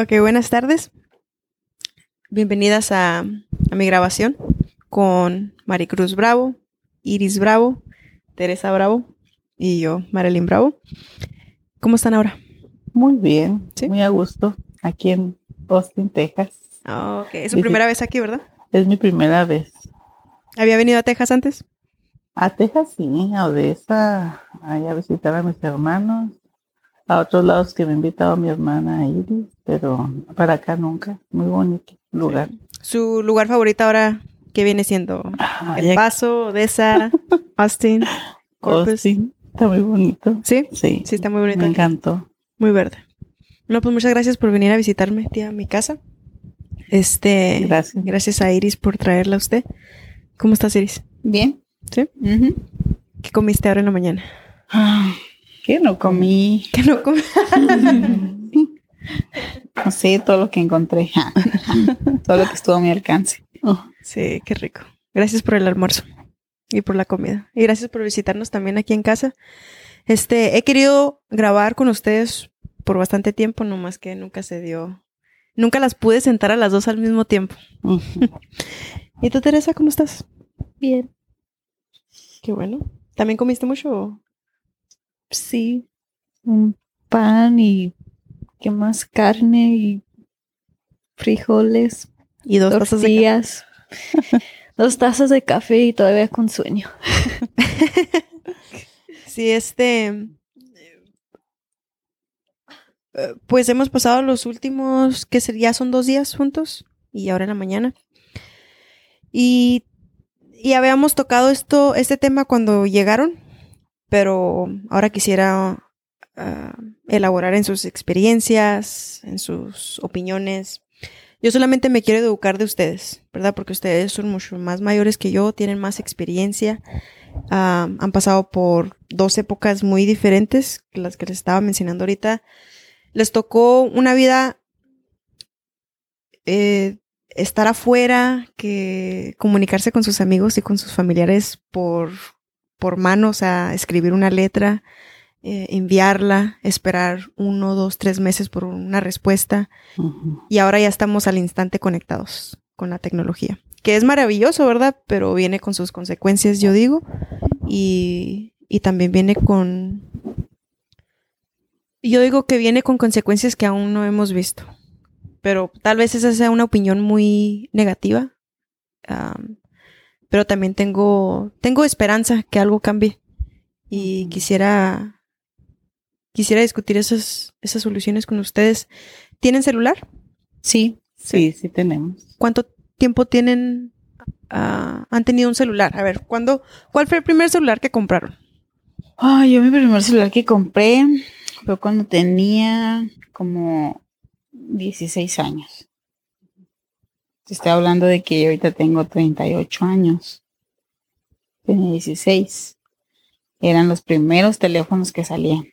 Ok, buenas tardes. Bienvenidas a, a mi grabación con Maricruz Bravo, Iris Bravo, Teresa Bravo y yo, Marilyn Bravo. ¿Cómo están ahora? Muy bien, ¿Sí? muy a gusto, aquí en Austin, Texas. Ah, ok, es su primera vez aquí, ¿verdad? Es mi primera vez. ¿Había venido a Texas antes? A Texas sí, a Odessa, allá a visitar a mis hermanos, a otros lados que me ha invitado mi hermana Iris, pero para acá nunca. Muy bonito lugar. ¿Su lugar favorito ahora qué viene siendo? Ay, El Paso, Odessa, Austin, Corpus. Austin, está muy bonito. ¿Sí? Sí, Sí, está muy bonito. me aquí. encantó. Muy verde. No, pues muchas gracias por venir a visitarme, tía, a mi casa. Este, Gracias. gracias a Iris por traerla a usted. ¿Cómo estás, Iris? Bien. ¿Sí? ¿Qué comiste ahora en la mañana? ¿Qué no comí? ¿Qué no comí? No sé, todo lo que encontré. todo lo que estuvo a mi alcance. oh, Sí, qué rico. Gracias por el almuerzo y por la comida. Y gracias por visitarnos también aquí en casa. Este, he querido grabar con ustedes por bastante tiempo, nomás que nunca se dio. Nunca las pude sentar a las dos al mismo tiempo. ¿Y tú, Teresa, cómo estás? Bien, Qué bueno. ¿También comiste mucho? Sí. Un pan y qué más carne y frijoles, Y dos tazas de café. tortillas, dos tazas de café y todavía con sueño. Sí, este. eh, Pues hemos pasado los últimos, que ya son dos días juntos, y ahora en la mañana. Y, y habíamos tocado esto, este tema cuando llegaron, pero ahora quisiera ah, elaborar en sus experiencias, en sus opiniones. Yo solamente me quiero educar de ustedes, ¿verdad? Porque ustedes son mucho más mayores que yo, tienen más experiencia. Ah, han pasado por dos épocas muy diferentes, las que les estaba mencionando ahorita. Les tocó una vida eh, estar afuera, que comunicarse con sus amigos y con sus familiares por, por mano, o sea, escribir una letra, eh, enviarla, esperar uno, dos, tres meses por una respuesta y ahora ya estamos al instante conectados con la tecnología. Que es maravilloso, ¿verdad? Pero viene con sus consecuencias, yo digo. Y, y también viene con... Yo digo que viene con consecuencias que aún no hemos visto. Pero tal vez esa sea una opinión muy negativa. Pero también tengo, tengo esperanza que algo cambie. Y quisiera, quisiera discutir esas, esas soluciones con ustedes. ¿Tienen celular? Sí. Sí, sí tenemos. ¿Cuánto tiempo tienen, ah, han tenido un celular? A ver, ¿cuándo, ¿cuál fue el primer celular que compraron? Ay, yo mi primer celular que compré fue cuando tenía como 16 años. Te estoy hablando de que yo ahorita tengo 38 años. Tenía 16. Eran los primeros teléfonos que salían.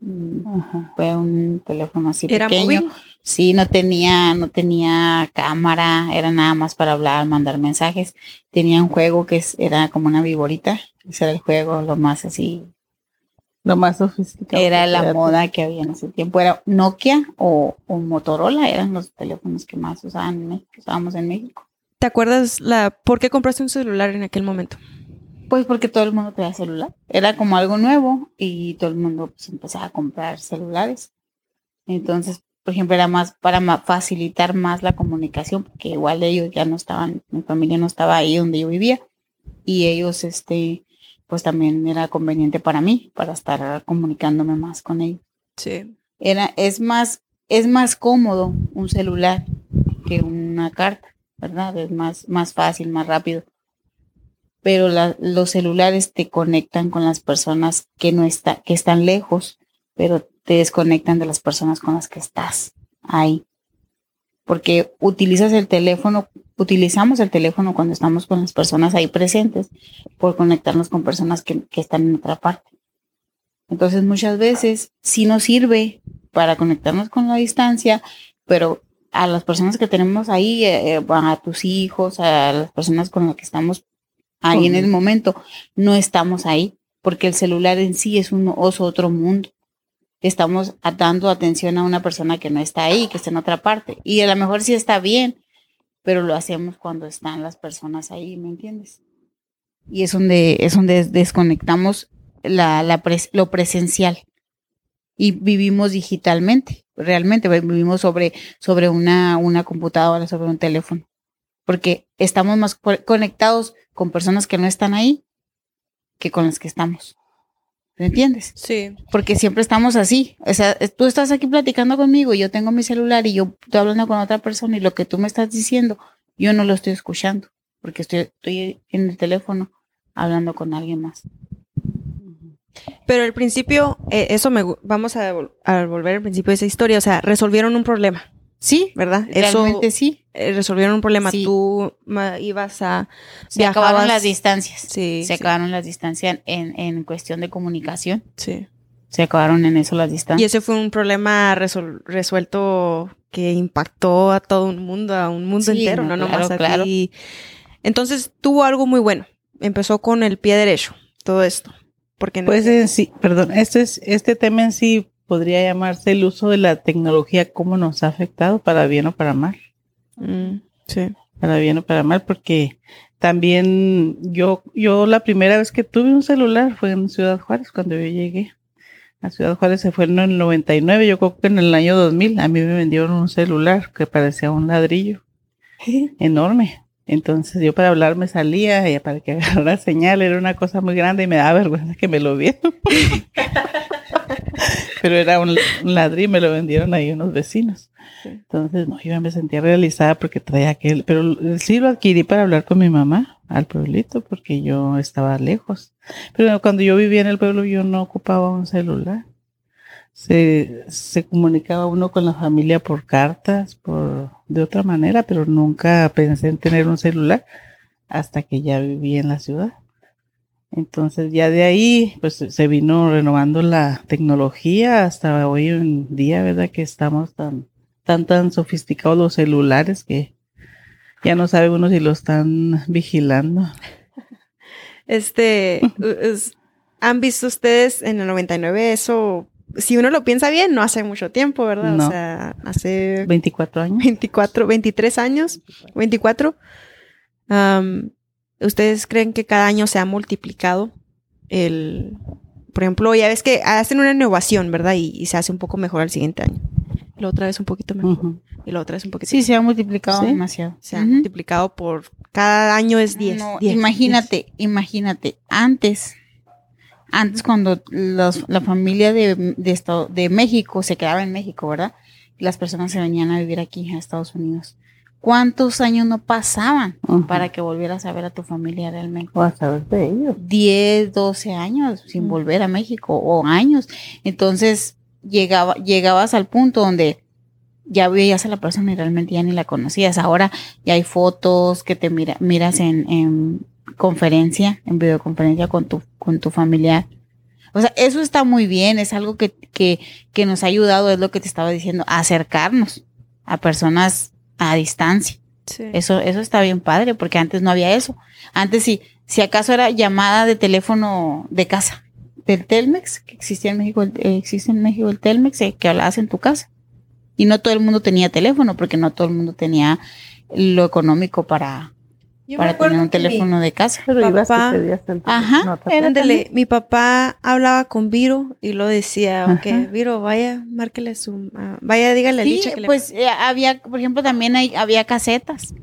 Mm, Ajá. Fue un teléfono así ¿Era pequeño. móvil? Sí, no tenía, no tenía cámara, era nada más para hablar, mandar mensajes. Tenía un juego que era como una viborita. Ese era el juego, lo más así. Lo más sofisticado. Era la moda que había en ese tiempo. Era Nokia o, o Motorola, eran los teléfonos que más usaban en México, usábamos en México. ¿Te acuerdas la, por qué compraste un celular en aquel momento? Pues porque todo el mundo tenía celular. Era como algo nuevo y todo el mundo pues, empezaba a comprar celulares. Entonces, por ejemplo, era más para ma- facilitar más la comunicación, porque igual ellos ya no estaban, mi familia no estaba ahí donde yo vivía. Y ellos, este, pues también era conveniente para mí, para estar comunicándome más con ellos. Sí. Era, es más, es más cómodo un celular que una carta, ¿verdad? Es más, más fácil, más rápido pero la- los celulares te conectan con las personas que no está, que están lejos, pero te desconectan de las personas con las que estás ahí. Porque utilizas el teléfono, utilizamos el teléfono cuando estamos con las personas ahí presentes, por conectarnos con personas que, que están en otra parte. Entonces muchas veces sí nos sirve para conectarnos con la distancia, pero a las personas que tenemos ahí, eh, eh, a tus hijos, a las personas con las que estamos ahí en el momento, no estamos ahí, porque el celular en sí es un es otro mundo. Estamos dando atención a una persona que no está ahí, que está en otra parte. Y a lo mejor sí está bien, pero lo hacemos cuando están las personas ahí, ¿me entiendes? Y es donde, es donde desconectamos la, la lo presencial y vivimos digitalmente, realmente vi- vivimos sobre, sobre una, una computadora, sobre un teléfono, porque estamos más co- conectados con personas que no están ahí que con las que estamos. ¿Me entiendes? Sí. Porque siempre estamos así. O sea, es- tú estás aquí platicando conmigo y yo tengo mi celular y yo estoy hablando con otra persona y lo que tú me estás diciendo, yo no lo estoy escuchando porque estoy, estoy en el teléfono hablando con alguien más. Pero al principio, eh, eso me vamos a, vol- a volver al principio de esa historia. O sea, resolvieron un problema, Sí, ¿verdad? Eso realmente sí. Eh, resolvieron un problema. Sí. Tú ma, ibas a Se acabaron las distancias. Sí, Se sí. acabaron las distancias en, en cuestión de comunicación. sí. Se acabaron en eso las Y distancias. ese fue un problema resol- resuelto que impactó a todo un mundo, a un mundo Sí, entero, no, no, claro, nomás a claro. ti. Entonces tuvo algo muy bueno. Empezó con el pie derecho, todo esto. Porque no- Pues en sí, perdón, este, es, este tema en sí podría llamarse el uso de la tecnología, cómo nos ha afectado para bien o para mal. Mm, sí. para bien o para mal, porque también yo, yo la primera vez que tuve un celular fue en Ciudad Juárez, cuando yo llegué. A Ciudad Juárez se fue en el 99, yo creo que en el año 2000 a mí me vendieron un celular que parecía un ladrillo enorme. Entonces yo para hablar me salía y para que agarrara señal era una cosa muy grande y me daba vergüenza que me lo vieran. Pero era un, un ladrillo y me lo vendieron ahí unos vecinos. Entonces, no, yo me sentía realizada porque traía aquel, pero sí lo adquirí para hablar con mi mamá al pueblito porque yo estaba lejos. Pero cuando yo vivía en el pueblo yo no ocupaba un celular. Se, se comunicaba uno con la familia por cartas, por de otra manera, pero nunca pensé en tener un celular hasta que ya viví en la ciudad. Entonces ya de ahí pues se vino renovando la tecnología hasta hoy en día, ¿verdad? Que estamos tan tan tan sofisticados los celulares que ya no sabe uno si lo están vigilando. Este, es- ¿han visto ustedes en el 99 eso? Si uno lo piensa bien, no hace mucho tiempo, ¿verdad? No. O sea, hace 24 años. 24, 23 años, 24. Am, ¿Ustedes creen que cada año se ha multiplicado el... Por ejemplo, ya ves que hacen una innovación, ¿verdad? Y, y se hace un poco mejor al siguiente año. Y la otra vez un poquito mejor. Y la otra vez un poquito Sí, se ha multiplicado Sí. demasiado. Se ha Ujú. multiplicado por... Cada año es 10. No, 10, imagínate, imagínate, antes, antes cuando los- la familia de, de, Estado- de México se quedaba en México, ¿verdad? Y las personas se venían a vivir aquí a Estados Unidos. ¿Cuántos años no pasaban para que volvieras a ver a tu familia realmente? O a saber de ellos. 10, 12 años sin volver a México o años. Entonces llegaba, llegabas al punto donde ya veías a la persona y realmente ya ni la conocías. Ahora ya hay fotos que te mira, miras en, en conferencia, en videoconferencia con tu, con tu familiar. O sea, eso está muy bien, es algo que, que, que nos ha ayudado, es lo que te estaba diciendo, a acercarnos a personas a distancia. Sí. Eso, eso está bien padre, porque antes no había eso. Antes sí, si acaso era llamada de teléfono de casa, del Telmex, que existía en México, el- eh, existe en México el Telmex, eh, que hablabas en tu casa. Y no todo el mundo tenía teléfono, porque no todo el mundo tenía lo económico para, Yo para tener un que mi- teléfono de casa. Pero ibas Papá. pedías el Ajá, Ándale, mi papá hablaba con Viro y lo decía, Ajá. ok, Viro, vaya, márquele su, ah, vaya, dígale a Sí, Licha que le- pues eh, había, por ejemplo, también hay, había casetas.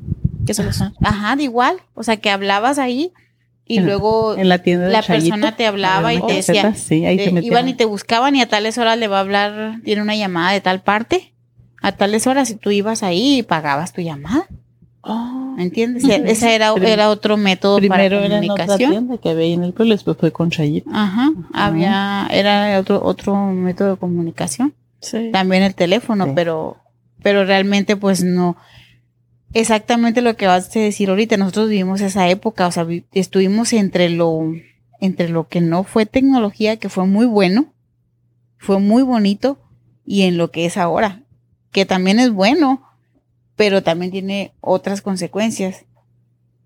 que son. Ajá, de igual. O sea, que hablabas ahí y En- luego En la tienda de la Chayito, persona te hablaba y te decía, caseta, sí, ahí Eh, se iban y te buscaban y a tales horas le va a hablar, tiene una llamada de tal parte, a tales horas y tú ibas ahí y pagabas tu llamada, Oh, ¿me entiendes? Ese era, era otro método Primero para era en otra comunicación. tienda que había en el pueblo, después fue con Chayito. Ajá, había, era otro, otro método de comunicación. Sí. También el teléfono, Sí. pero, pero realmente pues no. Exactamente lo que vas a decir ahorita, nosotros vivimos esa época, o sea, vi- estuvimos entre lo, entre lo que no fue tecnología, que fue muy bueno, fue muy bonito, y en lo que es ahora, que también es bueno, pero también tiene otras consecuencias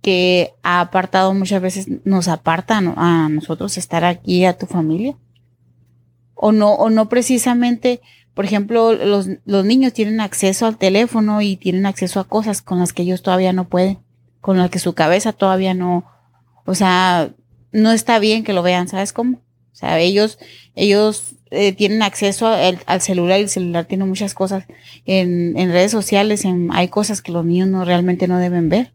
que ha apartado muchas veces, nos apartan a nosotros estar aquí, a tu familia. O no, o no precisamente, por ejemplo, los, los niños tienen acceso al teléfono y tienen acceso a cosas con las que ellos todavía no pueden, con las que su cabeza todavía no, o sea, no está bien que lo vean, ¿sabes cómo? O sea, ellos, ellos eh, tienen acceso al, al celular y el celular tiene muchas cosas en, en redes sociales, en, hay cosas que los niños no realmente no deben ver.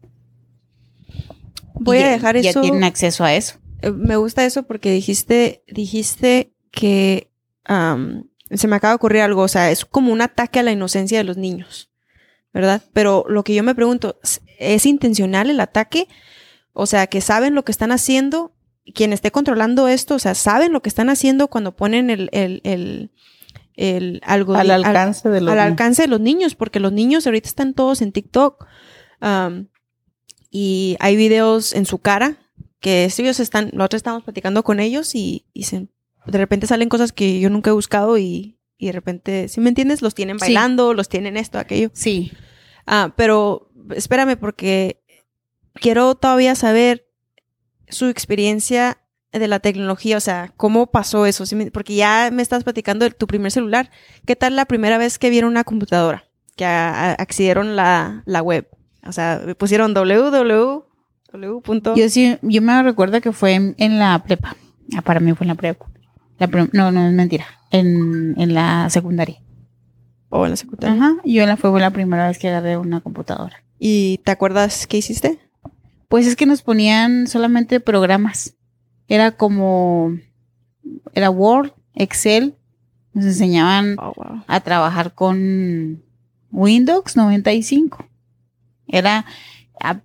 Voy Y a ya- dejar ya eso. tienen acceso a eso. Eh, Me gusta eso porque dijiste, dijiste que se me acaba de ocurrir algo, o sea, es como un ataque a la inocencia de los niños, ¿verdad? Pero lo que yo me pregunto, ¿es- ¿es intencional el ataque? O sea, que saben lo que están haciendo, quien esté controlando esto, o sea, saben lo que están haciendo cuando ponen el, el, el, el algo Al alcance de los al niños. alcance de los niños, porque los niños ahorita están todos en TikTok. am, y hay videos en su cara que ellos están, nosotros estamos platicando con ellos y, y se- de repente salen cosas que yo nunca he buscado y, y de repente, si me entiendes, los tienen Sí. bailando, los tienen esto, aquello. Sí. Ah, pero espérame porque quiero todavía saber su experiencia de la tecnología, o sea, cómo pasó eso, ¿Sí me- porque ya me estás platicando de tu primer celular. ¿Qué tal la primera vez que vieron una computadora? Que a- a- accedieron la, la web. O sea, pusieron www. Yo sí, yo me recuerdo que fue en, en la prepa. Ah, para mí fue en la prepa. La no, no es mentira. En, en la secundaria. o en la secundaria. Ajá. Yo la fue la primera vez que agarré una computadora. ¿Y te acuerdas qué hiciste? Pues es que nos ponían solamente programas. Era como, era Word, Excel. Nos enseñaban Oh, wow. a trabajar con Windows 95. Era, a-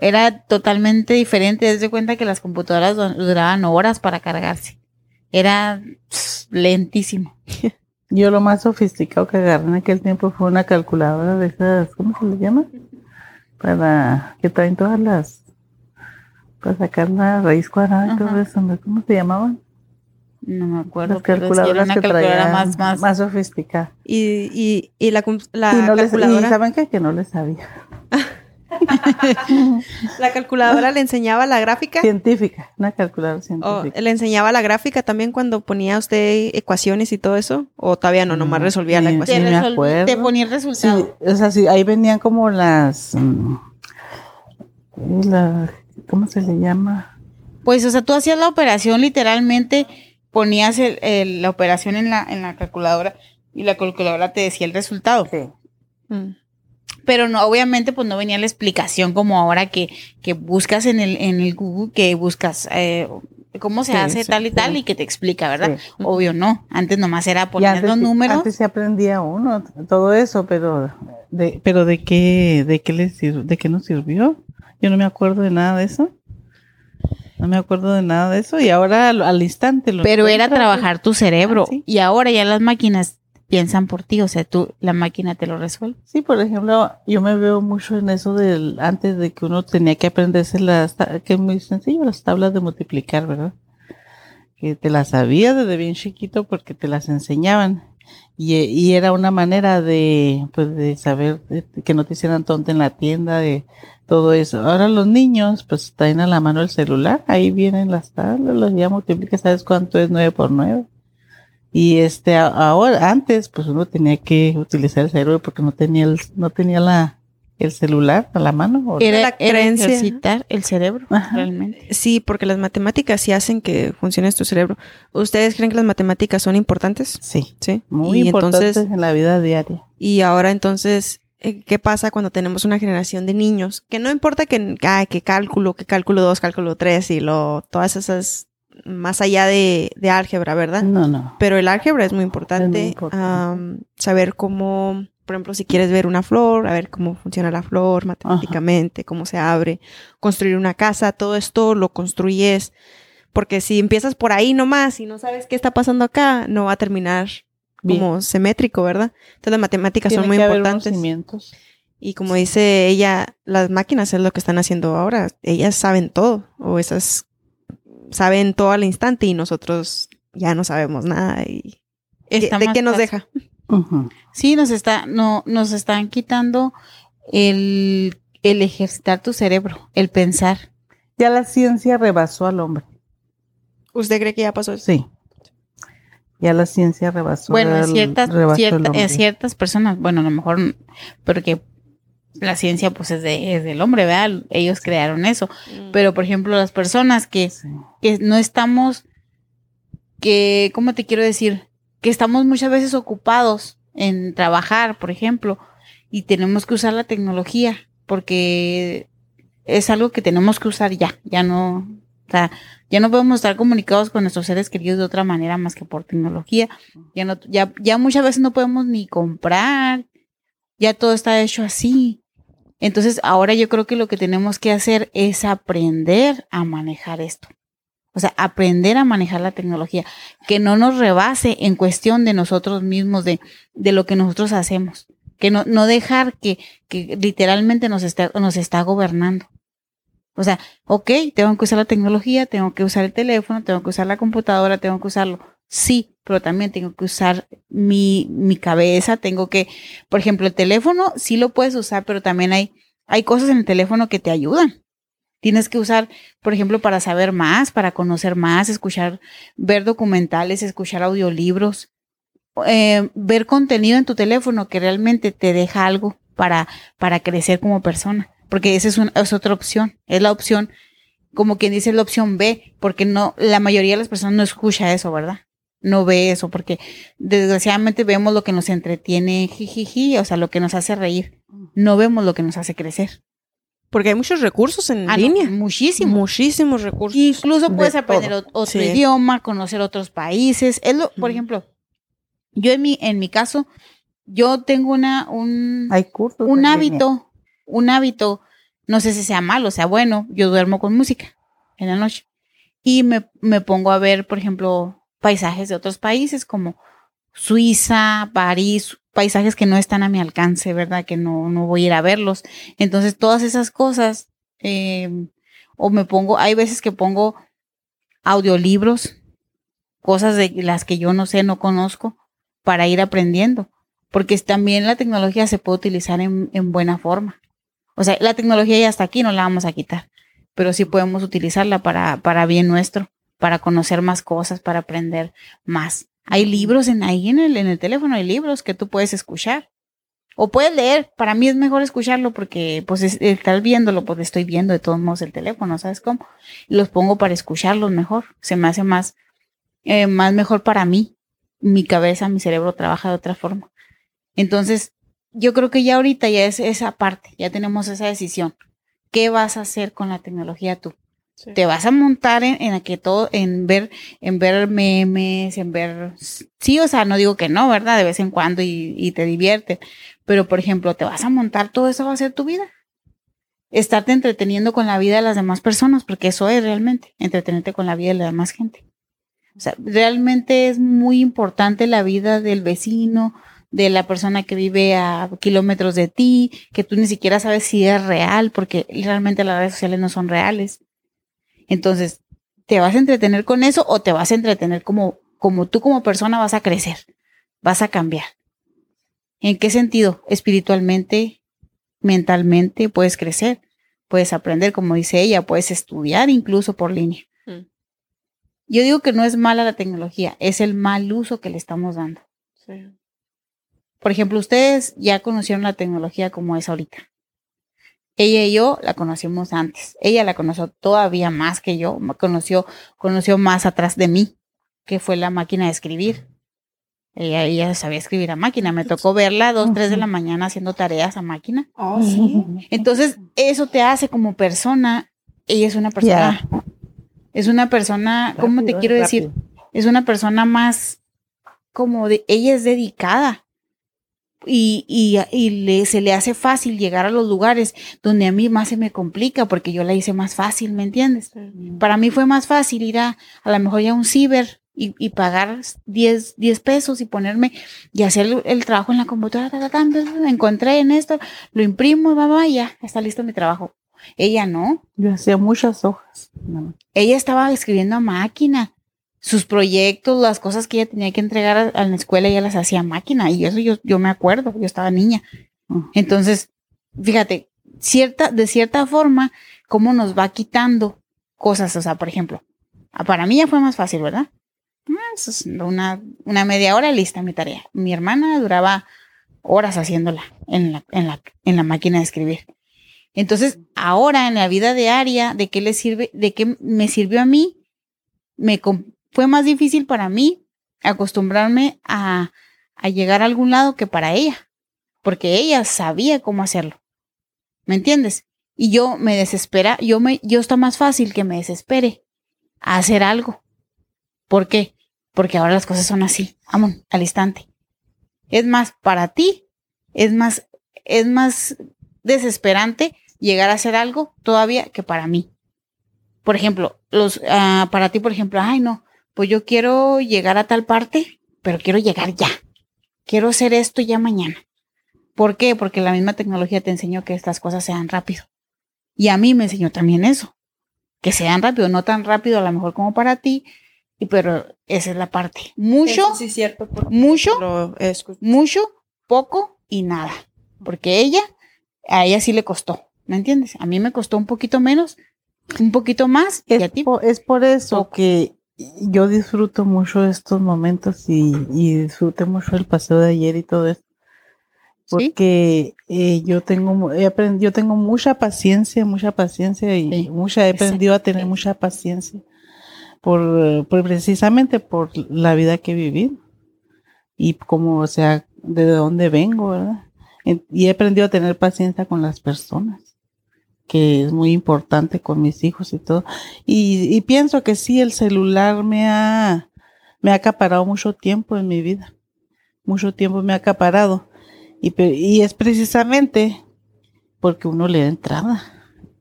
era totalmente diferente. Desde cuenta que las computadoras du- duraban horas para cargarse. Era pss, lentísimo. Yo lo más sofisticado que agarré en aquel tiempo fue una calculadora de esas, ¿cómo se le llama? Para que traen todas las, para sacar la raíz cuadrada y todo eso, ¿no? ¿cómo se llamaban? No me acuerdo. Las calculadoras una que calculadora traían más, más. más sofisticadas. Y, y, y la, la y, no les, y calculadora, ¿saben qué? Que no les sabía. la calculadora le enseñaba la gráfica. Científica, una calculadora ¿O científica. le enseñaba la gráfica también cuando ponía usted ecuaciones y todo eso? ¿O todavía no? Nomás No, resolvía la te, ecuación. me resol- acuerdo. te ponía el Sí, resultado. o sea, sí, ahí venían como las, mm, la- ¿cómo se le llama? Pues, o sea, tú hacías la operación literalmente, ponías el- el- la operación en la, en la calculadora y la calculadora te decía el resultado. Sí. Mm. Pero no, obviamente, pues no venía la explicación como ahora que, que buscas en el, en el Google, que buscas eh, cómo se Sí, hace sí, tal y sí. tal y que te explica, ¿verdad? Obvio no. Antes nomás era poner los números. antes se aprendía uno todo eso, pero de, pero de qué, de qué le sir- de qué nos sirvió. Yo no me acuerdo de nada de eso. No me acuerdo de nada de eso y ahora al, al instante lo pero era trabajar tu cerebro. Ah. Y ahora ya las máquinas piensan por ti. O sea, tú, la máquina te lo resuelve. Sí, por ejemplo, yo me veo mucho en eso del antes de que uno tenía que aprenderse las que es muy sencillo las tablas de multiplicar, ¿verdad? Que te las sabías desde bien chiquito porque te las enseñaban y, y era una manera de pues de saber de- que no te hicieran tonta en la tienda de todo eso. Ahora los niños pues traen a la mano el celular, ahí vienen las tablas, los ya multiplica, sabes cuánto es 9 por 9. Y este a- ahora antes pues uno tenía que utilizar el cerebro porque no tenía el, no tenía la el celular a la mano. o- Era, la era ejercitar el cerebro, Ajá. realmente. Sí, porque las matemáticas sí hacen que funcione tu cerebro. ¿Ustedes creen que las matemáticas son importantes? Sí, Sí. muy y importante entonces, en la vida diaria. y ahora entonces, eh, ¿qué pasa cuando tenemos una generación de niños? Que no importa que, ay, que cálculo, que cálculo 2, cálculo 3 y lo, todas esas, más allá de, de álgebra, ¿verdad? No, no. Pero el álgebra es muy importante. Es muy importante. saber cómo, por ejemplo, si quieres ver una flor, a ver cómo funciona la flor matemáticamente, cómo se abre, construir una casa, todo esto lo construyes. Porque si empiezas por ahí nomás y no sabes qué está pasando acá, no va a terminar Bien. como simétrico, ¿verdad? Entonces las matemáticas Tiene son muy que haber unos importantes. cimientos. Y como dice ella, las máquinas es lo que están haciendo ahora. Ellas saben todo, o esas saben todo al instante y nosotros ya no sabemos nada. Y Está ¿De qué nos fácil. deja? Sí, nos está, no, nos están quitando el, el ejercitar tu cerebro, el pensar. Ya la ciencia rebasó al hombre. ¿Usted cree que ya pasó eso? Sí. Ya la ciencia rebasó. Bueno, el- en ciertas, rebasó cierta- en ciertas personas, bueno, a lo mejor, porque la ciencia pues es, de, es del hombre, ¿verdad? Ellos crearon eso. Pero, por ejemplo, las personas que, Sí. que no estamos, que, ¿cómo te quiero decir? Que estamos muchas veces ocupados en trabajar, por ejemplo, y tenemos que usar la tecnología, porque es algo que tenemos que usar ya, ya no, o sea, ya no podemos estar comunicados con nuestros seres queridos de otra manera más que por tecnología. Ya no, ya, ya muchas veces no podemos ni comprar, ya todo está hecho así. Entonces, ahora yo creo que lo que tenemos que hacer es aprender a manejar esto. O sea, aprender a manejar la tecnología, que no nos rebase en cuestión de nosotros mismos, de, de lo que nosotros hacemos. Que no, no dejar que, que literalmente nos está, nos está gobernando. O sea, ok, tengo que usar la tecnología, tengo que usar el teléfono, tengo que usar la computadora, tengo que usarlo. Sí, pero también tengo que usar mi, mi cabeza, tengo que, por ejemplo, el teléfono sí lo puedes usar, pero también hay, hay cosas en el teléfono que te ayudan. Tienes que usar, por ejemplo, para saber más, para conocer más, escuchar, ver documentales, escuchar audiolibros, eh, ver contenido en tu teléfono que realmente te deja algo para, para crecer como persona. Porque esa es, una, es otra opción. Es la opción, como quien dice, la opción B, porque no, la mayoría de las personas no escucha eso, ¿verdad? No ve eso, porque desgraciadamente vemos lo que nos entretiene, jijiji, o sea, lo que nos hace reír. No vemos lo que nos hace crecer. Porque hay muchos recursos en Ah, línea. muchísimo. Muchísimos recursos. Incluso De puedes aprender todo. otro Sí. idioma, conocer otros países. Es lo, por ejemplo, yo en mi, en mi caso, yo tengo una, un, Hay cursos. un línea. hábito, un hábito, no sé si sea malo o sea bueno, yo duermo con música en la noche. Y me, me pongo a ver, por ejemplo, paisajes de otros países como Suiza, París, paisajes que no están a mi alcance, ¿verdad? Que no, no voy a ir a verlos. Entonces, todas esas cosas, eh, o me pongo, hay veces que pongo audiolibros, cosas de las que yo no sé, no conozco, para ir aprendiendo. Porque también la tecnología se puede utilizar en, en buena forma. O sea, la tecnología ya está aquí, no la vamos a quitar. Pero sí podemos utilizarla para, para bien nuestro, para conocer más cosas, para aprender más. Hay libros en ahí en el, en el teléfono, hay libros que tú puedes escuchar. O puedes leer. Para mí es mejor escucharlo porque, pues, es- estar viéndolo, pues estoy viendo de todos modos el teléfono, ¿sabes cómo? Los pongo para escucharlos mejor. Se me hace más, eh, más mejor para mí. Mi cabeza, mi cerebro trabaja de otra forma. Entonces, yo creo que ya ahorita ya es esa parte, ya tenemos esa decisión. ¿Qué vas a hacer con la tecnología tú? Te vas a montar en, en que todo, en ver, en ver memes, en ver, sí, o sea, no digo que no, ¿verdad? De vez en cuando y, y te divierte. Pero, por ejemplo, te vas a montar, todo eso va a ser tu vida. Estarte entreteniendo con la vida de las demás personas, porque eso es realmente, entretenerte con la vida de la demás gente. O sea, realmente es muy importante la vida del vecino, de la persona que vive a kilómetros de ti, que tú ni siquiera sabes si es real, porque realmente las redes sociales no son reales. Entonces, ¿te vas a entretener con eso o te vas a entretener como, como tú como persona vas a crecer? Vas a cambiar. ¿En qué sentido? Espiritualmente, mentalmente, puedes crecer, puedes aprender, como dice ella, puedes estudiar incluso por línea. Mm. Yo digo que no es mala la tecnología, es el mal uso que le estamos dando. Por ejemplo, ustedes ya conocieron la tecnología como es ahorita. Ella y yo la conocimos antes. Ella la conoció todavía más que yo. Me Conoció, conoció más atrás de mí, que fue la máquina de escribir. Ella, ella sabía escribir a máquina. Me tocó verla a dos, tres de la mañana haciendo tareas a máquina. Oh, sí. Entonces, eso te hace como persona. Ella es una persona. Es una persona, ¿cómo te Rápido, quiero decir? es una persona más como de, ella es dedicada y, y, y le, se le hace fácil llegar a los lugares donde a mí más se me complica porque yo la hice más fácil, ¿me entiendes? Para mí fue más fácil ir a a lo mejor ya a un ciber y, y pagar 10, 10 pesos y ponerme y hacer el, el trabajo en la computadora, ta, ta, ta, encontré en esto, lo imprimo, va, ya, está listo mi trabajo. Ella no, Yo hacía muchas hojas. No, ella estaba escribiendo a máquina. Sus proyectos, las cosas que ella tenía que entregar a, a la escuela, ella las hacía máquina. Y eso yo, yo me acuerdo, yo estaba niña. Ujú. Entonces, fíjate, cierta, de cierta forma, cómo nos va quitando cosas. O sea, por ejemplo, para mí ya fue más fácil, ¿verdad? Ah, es una, una media hora lista mi tarea. Mi hermana duraba horas haciéndola en la, en la, en la máquina de escribir. Entonces, ahora en la vida diaria, ¿de qué le sirve? ¿De qué me sirvió a mí? Me fue más difícil para mí acostumbrarme a, a llegar a algún lado que para ella, porque ella sabía cómo hacerlo. ¿Me entiendes? Y yo me desespera, yo me, yo está más fácil que me desespere a hacer algo. ¿Por qué? Porque ahora las cosas son así, vamos, al instante. Es más, para ti, es más, es más desesperante llegar a hacer algo todavía que para mí. Por ejemplo, los, ah, para ti, por ejemplo, ay no, pues yo quiero llegar a tal parte, pero quiero llegar ya. Quiero hacer esto ya mañana. ¿Por qué? Porque la misma tecnología te enseñó que estas cosas sean rápido. Y a mí me enseñó también eso. Que sean rápido, no tan rápido a lo mejor como para ti, y pero esa es la parte. Mucho, sí es cierto. mucho, mucho, poco y nada. Porque ella, a ella sí le costó, ¿me entiendes? A mí me costó un poquito menos, un poquito más, y a Es, ti. po- es por eso Poco. que yo disfruto mucho estos momentos y, y disfruté mucho el paseo de ayer y todo eso. ¿Sí? Porque eh, yo tengo he yo tengo mucha paciencia, mucha paciencia y Sí, mucha he aprendido a tener mucha paciencia por, por precisamente por la vida que viví y como o sea de dónde vengo, ¿verdad? Y he aprendido a tener paciencia con las personas, que es muy importante con mis hijos y todo. Y, y pienso que sí, el celular me ha, me ha acaparado mucho tiempo en mi vida. Mucho tiempo me ha acaparado. Y, y es precisamente porque uno le da entrada.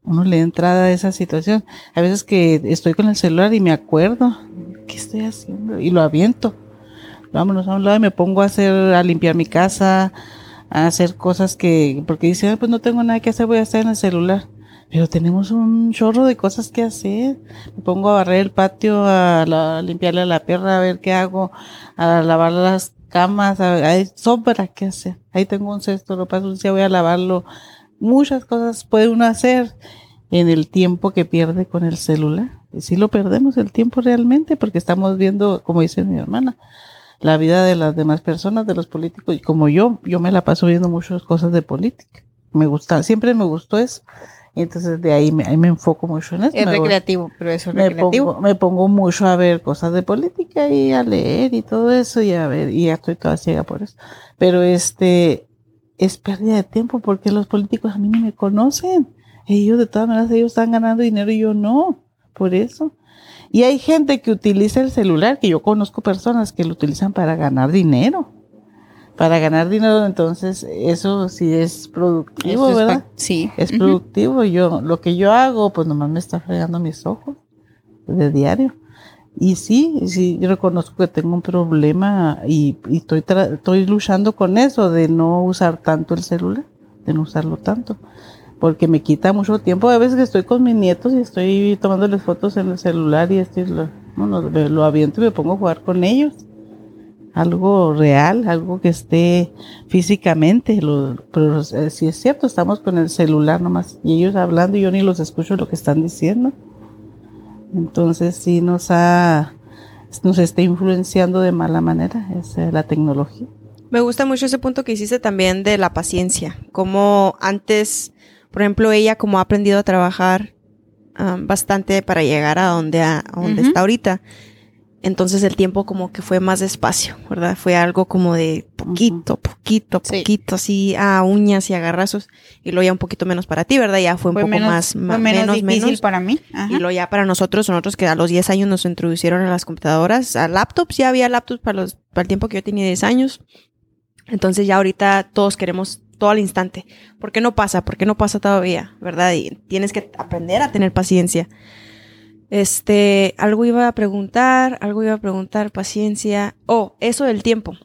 Uno le da entrada a esa situación. A veces que estoy con el celular y me acuerdo, ¿qué estoy haciendo? Y lo aviento. Vámonos a un lado y me pongo a hacer, a limpiar mi casa, a hacer cosas que, porque dicen, "Ay, pues no tengo nada que hacer, voy a estar en el celular. Pero tenemos un chorro de cosas que hacer. Me pongo a barrer el patio, a, la- limpiarle la perra, a ver qué hago, a lavar las camas, a- hay sobra que hacer. Ahí tengo un cesto, lo paso un día, voy a lavarlo. Muchas cosas puede uno hacer en el tiempo que pierde con el celular. Y sí lo perdemos el tiempo realmente porque estamos viendo, como dice mi hermana, la vida de las demás personas, de los políticos. Y como yo, yo me la paso viendo muchas cosas de política. Me gusta, siempre me gustó eso. Y entonces de ahí me, ahí me enfoco mucho en eso. Es Me recreativo, pero eso es me recreativo. pongo, me pongo mucho a ver cosas de política y a leer y todo eso y a ver, y ya estoy toda ciega por eso. Pero este es pérdida de tiempo porque los políticos a mí no me conocen. Ellos de todas maneras ellos están ganando dinero y yo no, por eso. Y hay gente que utiliza el celular, que yo conozco personas que lo utilizan para ganar dinero. Para ganar dinero, entonces eso sí es productivo, Eso ¿verdad? Sí. es productivo. Yo, lo que yo hago, pues nomás me está fregando mis ojos de diario. Y sí, sí, yo reconozco que tengo un problema y, y estoy, tra- estoy luchando con eso de no usar tanto el celular, de no usarlo tanto, porque me quita mucho tiempo. A veces que estoy con mis nietos y estoy tomándoles fotos en el celular y estoy, lo, bueno, lo aviento y me pongo a jugar con ellos. Algo real, algo que esté físicamente, lo, pero eh, si es cierto, estamos con el celular nomás y ellos hablando y yo ni los escucho lo que están diciendo. Entonces sí nos ha, nos está influenciando de mala manera es, eh, la tecnología. Me gusta mucho ese punto que hiciste también de la paciencia. Como antes, por ejemplo, ella como ha aprendido a trabajar ah, bastante para llegar a donde, a, a donde está ahorita. Entonces el tiempo como que fue más despacio, ¿verdad? Fue algo como de poquito, poquito, Sí. poquito, así a uñas y agarrazos. Y luego ya un poquito menos para ti, ¿verdad? Ya fue un Fue poco menos, más, menos, menos, difícil menos. para mí. Ajá. Y luego ya para nosotros, nosotros que a los 10 años nos introducieron a las computadoras, a laptops, ya había laptops para, los, para el tiempo que yo tenía 10 años. Entonces ya ahorita todos queremos todo al instante. ¿Por qué no pasa? ¿Por qué no pasa todavía? ¿Verdad? Y tienes que aprender a tener paciencia. Este, algo iba a preguntar, algo iba a preguntar, paciencia. Oh, eso del tiempo.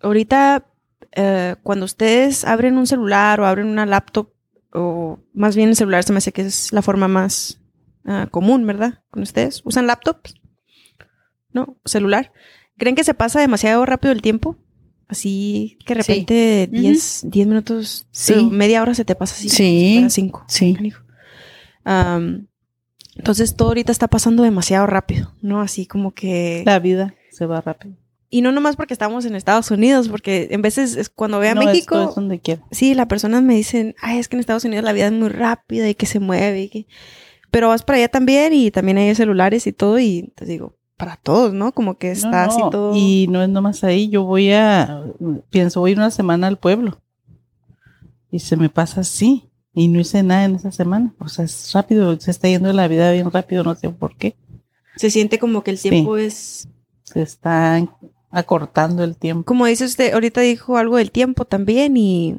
Ahorita, eh, cuando ustedes abren un celular o abren una laptop, o más bien el celular se me hace que es la forma más ah, común, ¿verdad? Con ustedes. ¿Usan laptops? ¿No? ¿Celular? ¿Creen que se pasa demasiado rápido el tiempo? Así que de repente Ujú. 10 10 minutos, Sí. media hora se te pasa así. Sí. 5. Sí. Entonces todo ahorita está pasando demasiado rápido, ¿no? Así como que... La vida. se va rápido. Y no nomás porque estamos en Estados Unidos, porque en veces es cuando ve a No, México, es donde quiera. sí, las personas me dicen, ay, es que en Estados Unidos la vida es muy rápida y que se mueve. y que-". Pero vas para allá también y también hay celulares y todo y te digo, para todos, ¿no? Como que No, está así no, todo. Y no es nomás ahí, yo voy a, pienso, voy una semana al pueblo. Y se me pasa así. Y no hice nada en esa semana. O sea, es rápido, se está yendo la vida bien rápido, no sé por qué. Se siente como que el Sí. tiempo es... Se está acortando el tiempo. Como dice usted, ahorita dijo algo del tiempo también y...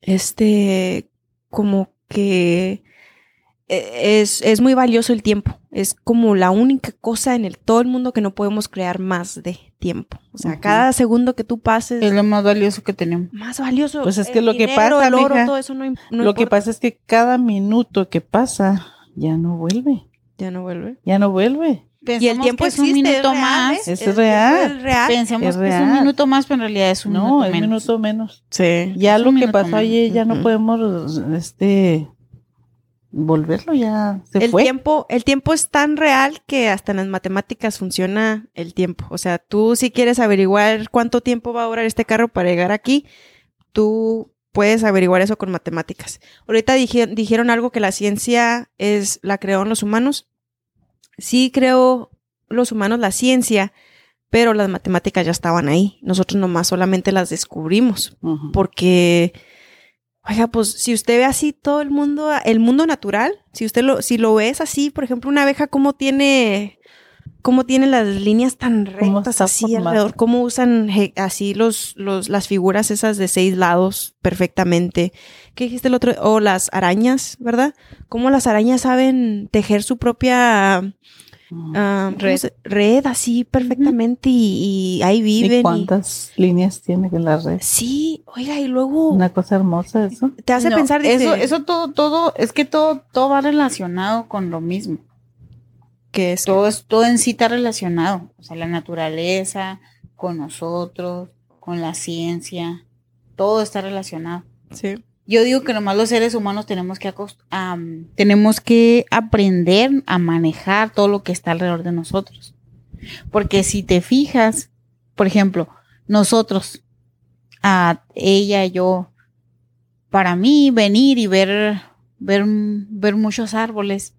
Este... Como que... eh, Es, es muy valioso el tiempo. Es como la única cosa en el todo el mundo que no podemos crear más de tiempo. O sea, cada segundo que tú pases... Es lo más valioso que tenemos. más valioso. Pues es El que lo que dinero, pasa, el oro, mija, todo eso no, im- no Lo que pasa es que cada minuto que pasa ya no vuelve. Ya no vuelve. Ya no vuelve. Y el tiempo que es un minuto real, más. Es tiempo real. es real. Pensemos Es que es un real. minuto más, pero en realidad es un no, minuto es menos. minuto menos. Sí. Ya Es lo un que pasó menos. ayer ya no podemos este volverlo ya se El fue. tiempo, el tiempo es tan real que hasta en las matemáticas funciona el tiempo. O sea, tú si quieres averiguar cuánto tiempo va a durar este carro para llegar aquí, tú puedes averiguar eso con matemáticas. Ahorita dije- dijeron algo que la ciencia es la creó en los humanos. Sí creó los humanos la ciencia, pero las matemáticas ya estaban ahí. Nosotros nomás solamente las descubrimos. Porque oiga, pues si usted ve así todo el mundo, el mundo natural, si usted lo, si lo ves así, por ejemplo, una abeja cómo tiene, cómo tiene las líneas tan ¿Cómo rectas así alrededor, cómo usan je- así los, los, las figuras esas de seis lados perfectamente. ¿Qué dijiste el otro? O las arañas, ¿verdad? Cómo las arañas saben tejer su propia Ah, ¿cómo Red. así perfectamente y, y ahí viven. ¿Y y- cuántas líneas tiene que la red? Sí, oiga, y luego Una cosa hermosa eso. te hace No, pensar, dice, eso, eso todo, todo, es que todo, todo va relacionado con lo mismo. que es Todo, es, todo en sí está relacionado. O sea, la naturaleza, con nosotros, con la ciencia, todo está relacionado. sí. Yo digo que nomás los seres humanos tenemos que tenemos que aprender a manejar todo lo que está alrededor de nosotros. Porque si te fijas, por ejemplo, nosotros, a ella, yo, para mí venir y ver, ver, ver muchos árboles,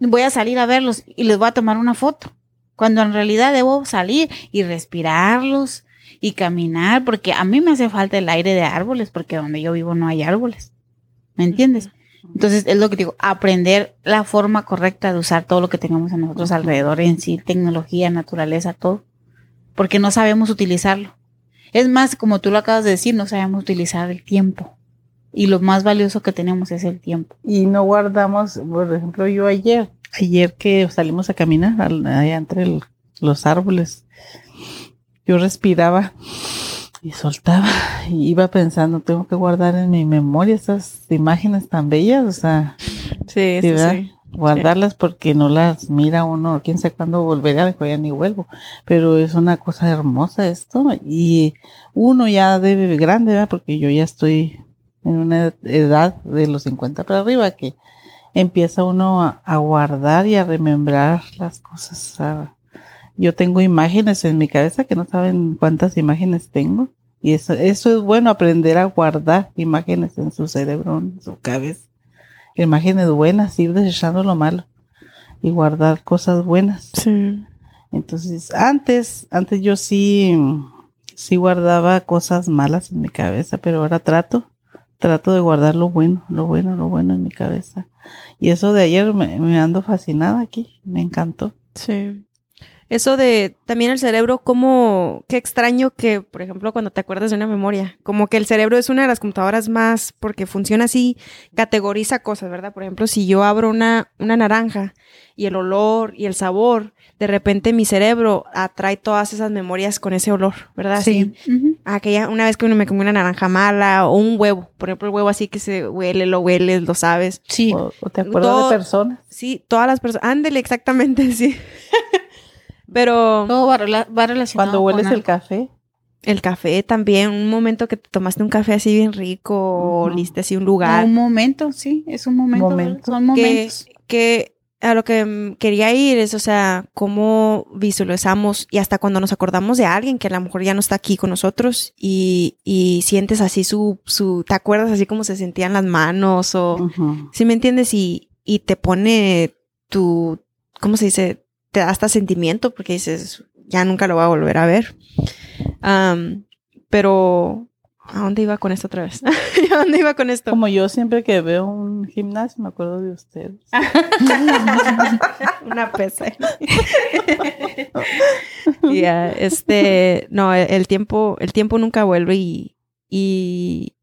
voy a salir a verlos y les voy a tomar una foto. Cuando en realidad debo salir y respirarlos y caminar, porque a mí me hace falta el aire de árboles, porque donde yo vivo no hay árboles. ¿Me entiendes? Entonces es lo que digo, aprender la forma correcta de usar todo lo que tenemos a nosotros alrededor en sí, tecnología, naturaleza, todo, porque no sabemos utilizarlo. Es más, como tú lo acabas de decir, no sabemos utilizar el tiempo. Y lo más valioso que tenemos es el tiempo. Y no guardamos, por ejemplo, yo ayer, ayer que salimos a caminar al- allá entre el- los árboles, yo respiraba y soltaba y iba pensando, tengo que guardar en mi memoria esas imágenes tan bellas, o sea, Sí, Sí, sí, ¿verdad? sí. guardarlas porque no las mira uno, quién sabe cuándo volveré, a mejor ya ni vuelvo, pero es una cosa hermosa esto y uno ya debe grande, ¿verdad? porque yo ya estoy en una edad de los 50 para arriba que empieza uno a, a guardar y a remembrar las cosas. Yo tengo imágenes en mi cabeza que no saben cuántas imágenes tengo y eso, eso es bueno aprender a guardar imágenes en su cerebro, en su cabeza imágenes buenas, ir desechando lo malo y guardar cosas buenas. Sí. Entonces, antes, antes yo sí, sí guardaba cosas malas en mi cabeza, pero ahora trato, trato de guardar lo bueno, lo bueno, lo bueno en mi cabeza. Y eso de ayer me, me ando fascinada aquí, me encantó. Sí. Eso de también el cerebro, como, qué extraño que, por ejemplo, cuando te acuerdas de una memoria, como que el cerebro es una de las computadoras más, porque funciona así, categoriza cosas, ¿verdad? Por ejemplo, si yo abro una, una naranja y el olor y el sabor, de repente mi cerebro atrae todas esas memorias con ese olor, ¿verdad? Ujú. aquella, una vez que uno me comió una naranja mala o un huevo, por ejemplo, el huevo así que se huele, lo hueles, lo sabes. Sí. O, o te acuerdas Todo- de personas. Sí, todas las personas, ándele, exactamente, sí. Pero Todo va, rela- va relacionado. Cuando hueles con el café, el café también, un momento que te tomaste un café así bien rico, o Ujú. oliste así un lugar, Un momento, sí, es un momento. Momento. Son momentos. que a lo que quería ir es, o sea, cómo visualizamos y hasta cuando nos acordamos de alguien que a lo mejor ya no está aquí con nosotros y, y sientes así su, su, ¿te acuerdas así como se sentían las manos o, si me entiendes? Y, y te pone tu, ¿cómo se dice? Te da hasta sentimiento porque dices, ya nunca lo voy a volver a ver. Pero, ¿a dónde iba con esto otra vez? ¿A dónde iba con esto? Como yo siempre que veo un gimnasio me acuerdo de ustedes. Una pesa. Ya, este, no, el, el tiempo, el tiempo nunca vuelve y, y,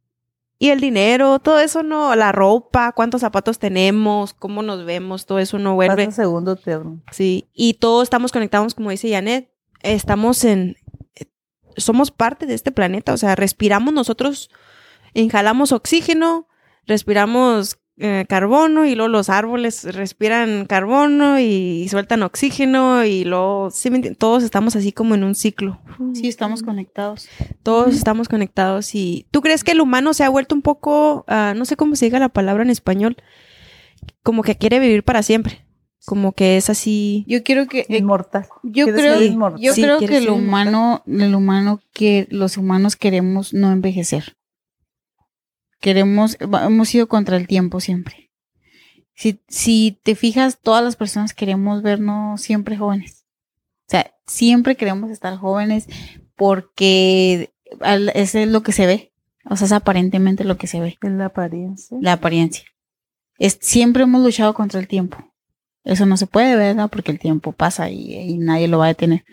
y el dinero, todo eso no, la ropa, cuántos zapatos tenemos, cómo nos vemos, todo eso no vuelve. Pasa segundo terno. Sí, y todos estamos conectados, como dice Janet, estamos en, somos parte de este planeta, o sea, respiramos nosotros, inhalamos oxígeno, respiramos eh, carbono y luego los árboles respiran carbono y, sueltan oxígeno y luego, sí, me enti- todos estamos así como en un ciclo. Sí, estamos conectados. Todos estamos conectados y ¿tú crees que el humano se ha vuelto un poco, ah, no sé cómo se diga la palabra en español, como que quiere vivir para siempre? Como que es así. Yo quiero que eh, Inmortal. yo ¿Quieres creo inmortal? yo Sí, creo quieres que el humano el humano que los humanos queremos no envejecer. Queremos hemos ido contra el tiempo siempre. Si si te fijas todas las personas queremos vernos siempre jóvenes. O sea, siempre queremos estar jóvenes porque eso es lo que se ve. O sea, es aparentemente lo que se ve. Es la apariencia. la apariencia. Es, siempre hemos luchado contra el tiempo. Eso no se puede, ¿verdad? Porque el tiempo pasa y, y nadie lo va a detener.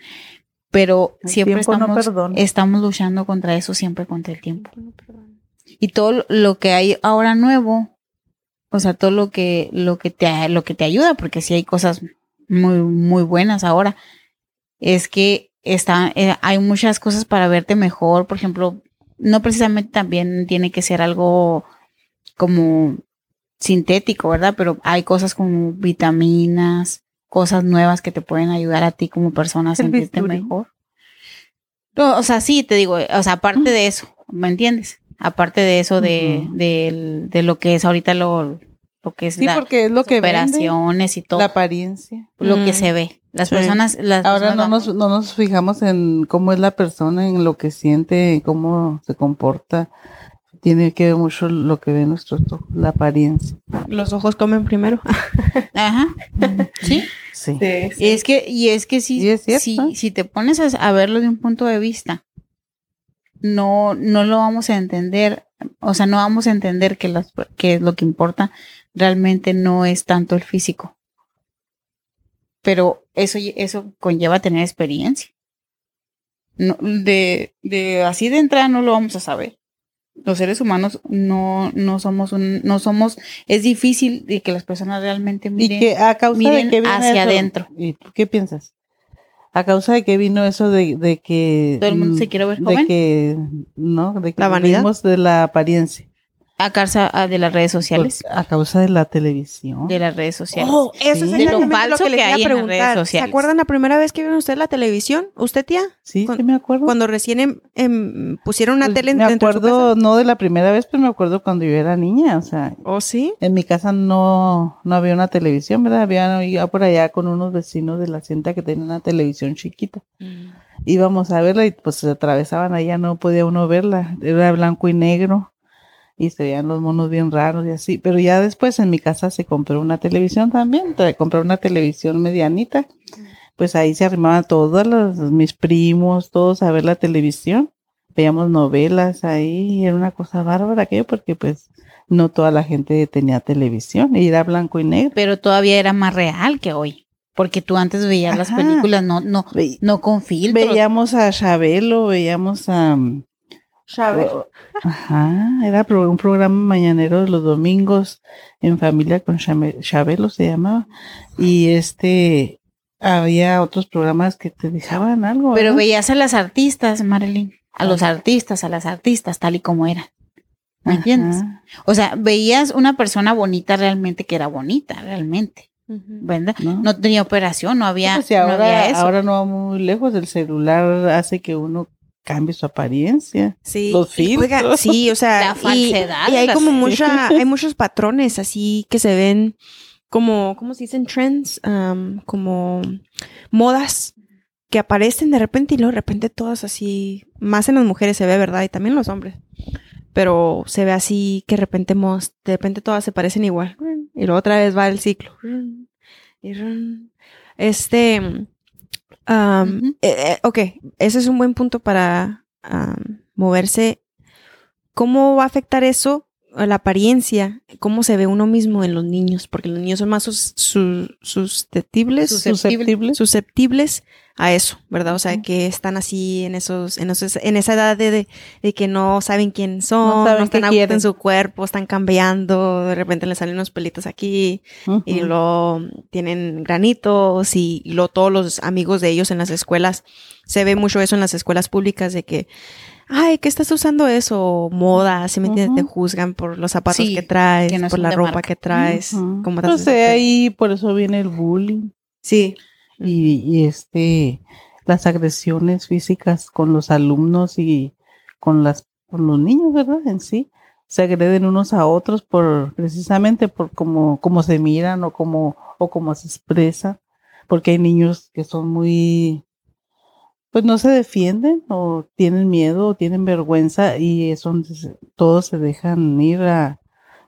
Pero El siempre no estamos, estamos luchando contra eso, siempre contra el tiempo. Y todo lo que hay ahora nuevo, o sea, todo lo que, lo que te, lo que te ayuda, porque sí hay cosas muy, muy buenas ahora, es que está, eh, hay muchas cosas para verte mejor. Por ejemplo, no precisamente también tiene que ser algo como sintético, ¿verdad? Pero hay cosas como vitaminas, cosas nuevas que te pueden ayudar a ti como persona a sentirte mejor. No, o sea, sí, te digo, o sea, aparte de eso, ¿me entiendes? Aparte de eso de, de lo que es ahorita lo, lo que es Sí, la porque es lo que vende, operaciones y todo, la apariencia. lo que se ve. Las Sí. personas, las Ahora no nos, no nos fijamos en cómo es la persona, en lo que siente, en cómo se comporta. Tiene que ver mucho lo que ve nuestros ojos, la apariencia. Los ojos comen primero. Ajá, sí. Sí. Y es que, y es que si, es si, si te pones a, a verlo de un punto de vista, no, no lo vamos a entender, o sea, no vamos a entender que, las, que lo que importa realmente no es tanto el físico. Pero eso, eso conlleva tener experiencia. No, de, de así de entrada no lo vamos a saber. Los seres humanos no, no somos un, no somos, es difícil de que las personas realmente ¿Y miren. que a causa miren de qué vino hacia eso? adentro. ¿Y tú qué piensas? ¿A causa de qué vino eso de, de que... Todo el mundo mm, se quiere ver De joven. que, no, de que ¿La vanidad? vivimos de la apariencia. A causa ah, de las redes sociales. Por- a causa de la televisión. De las redes sociales. Oh, eso es. De lo exactamente lo, falso que que hay en las redes preguntar. ¿Se acuerdan la primera vez que vieron ustedes la televisión? ¿Usted, tía? sí, sí me acuerdo. Cuando recién em- em, pusieron una Pues, tele en- me dentro de su acuerdo, no de la primera vez, pero me acuerdo cuando yo era niña, o sea. ¿Oh, sí? en mi casa no, no había una televisión, ¿verdad? Había iba por allá con unos vecinos de la cinta que tenían una televisión chiquita. Íbamos a verla y pues se atravesaban allá, no podía uno verla, era blanco y negro y se veían los monos bien raros y así, pero ya después en mi casa se compró una televisión también, se compró una televisión medianita, pues ahí se arrimaban todos los, mis primos, todos a ver la televisión, veíamos novelas ahí, y era una cosa bárbara aquello porque pues no toda la gente tenía televisión y era blanco y negro. Pero todavía era más real que hoy. Porque tú antes veías las películas no, no, no con filtros. veíamos a Chabelo, veíamos a... Chabelo. Ajá, era un programa mañanero de los domingos en familia con Chabelo se llamaba. Y este, había otros programas que te dejaban algo. Pero ¿verdad? veías a las artistas, Marilyn. A los artistas, a las artistas, tal y como eran. ¿Me Ajá. entiendes? O sea, veías una persona bonita realmente que era bonita, realmente. ¿Verdad? ¿No? No tenía operación, no había, Pues, no había eso. ahora no va muy lejos, el celular hace que uno cambie su apariencia. Sí. Los oiga, filtros. sí, o sea, La y- falsedad Y, hay como mucha, hay muchos patrones así que se ven como, ¿cómo se dicen? Trends, um, como modas que aparecen de repente y luego de repente todas así, más en las mujeres se ve, ¿verdad? Y también en los hombres. Pero se ve así que de repente, de repente todas se parecen igual. Y luego otra vez va el ciclo. Este, um, eh, ok, ese es un buen punto para um, moverse. ¿Cómo va a afectar eso la apariencia? ¿Cómo se ve uno mismo en los niños? Porque los niños son más sus- su- susceptibles, Susceptible. susceptibles a eso, ¿verdad? O sea, que están así en esos, en esos, en esa edad de, de, de que no saben quién son, No están a en su cuerpo, están cambiando, de repente les salen unos pelitos aquí, y luego tienen granitos y, y luego todos los amigos de ellos en las escuelas, se ve mucho eso en las escuelas públicas de que, ay, ¿qué estás usando eso? Moda, si me entiendes? Te juzgan por los zapatos Sí, que traes, que no por la ropa marca. que traes. Ujú. cómo te haces de sentir. ahí, por eso viene el bullying Sí. y, y este las agresiones físicas con los alumnos y con las con los niños, ¿verdad? En sí se agreden unos a otros por precisamente por cómo cómo se miran o cómo o cómo se expresan, porque hay niños que son muy pues no se defienden o tienen miedo o tienen vergüenza y es donde todos se dejan ir a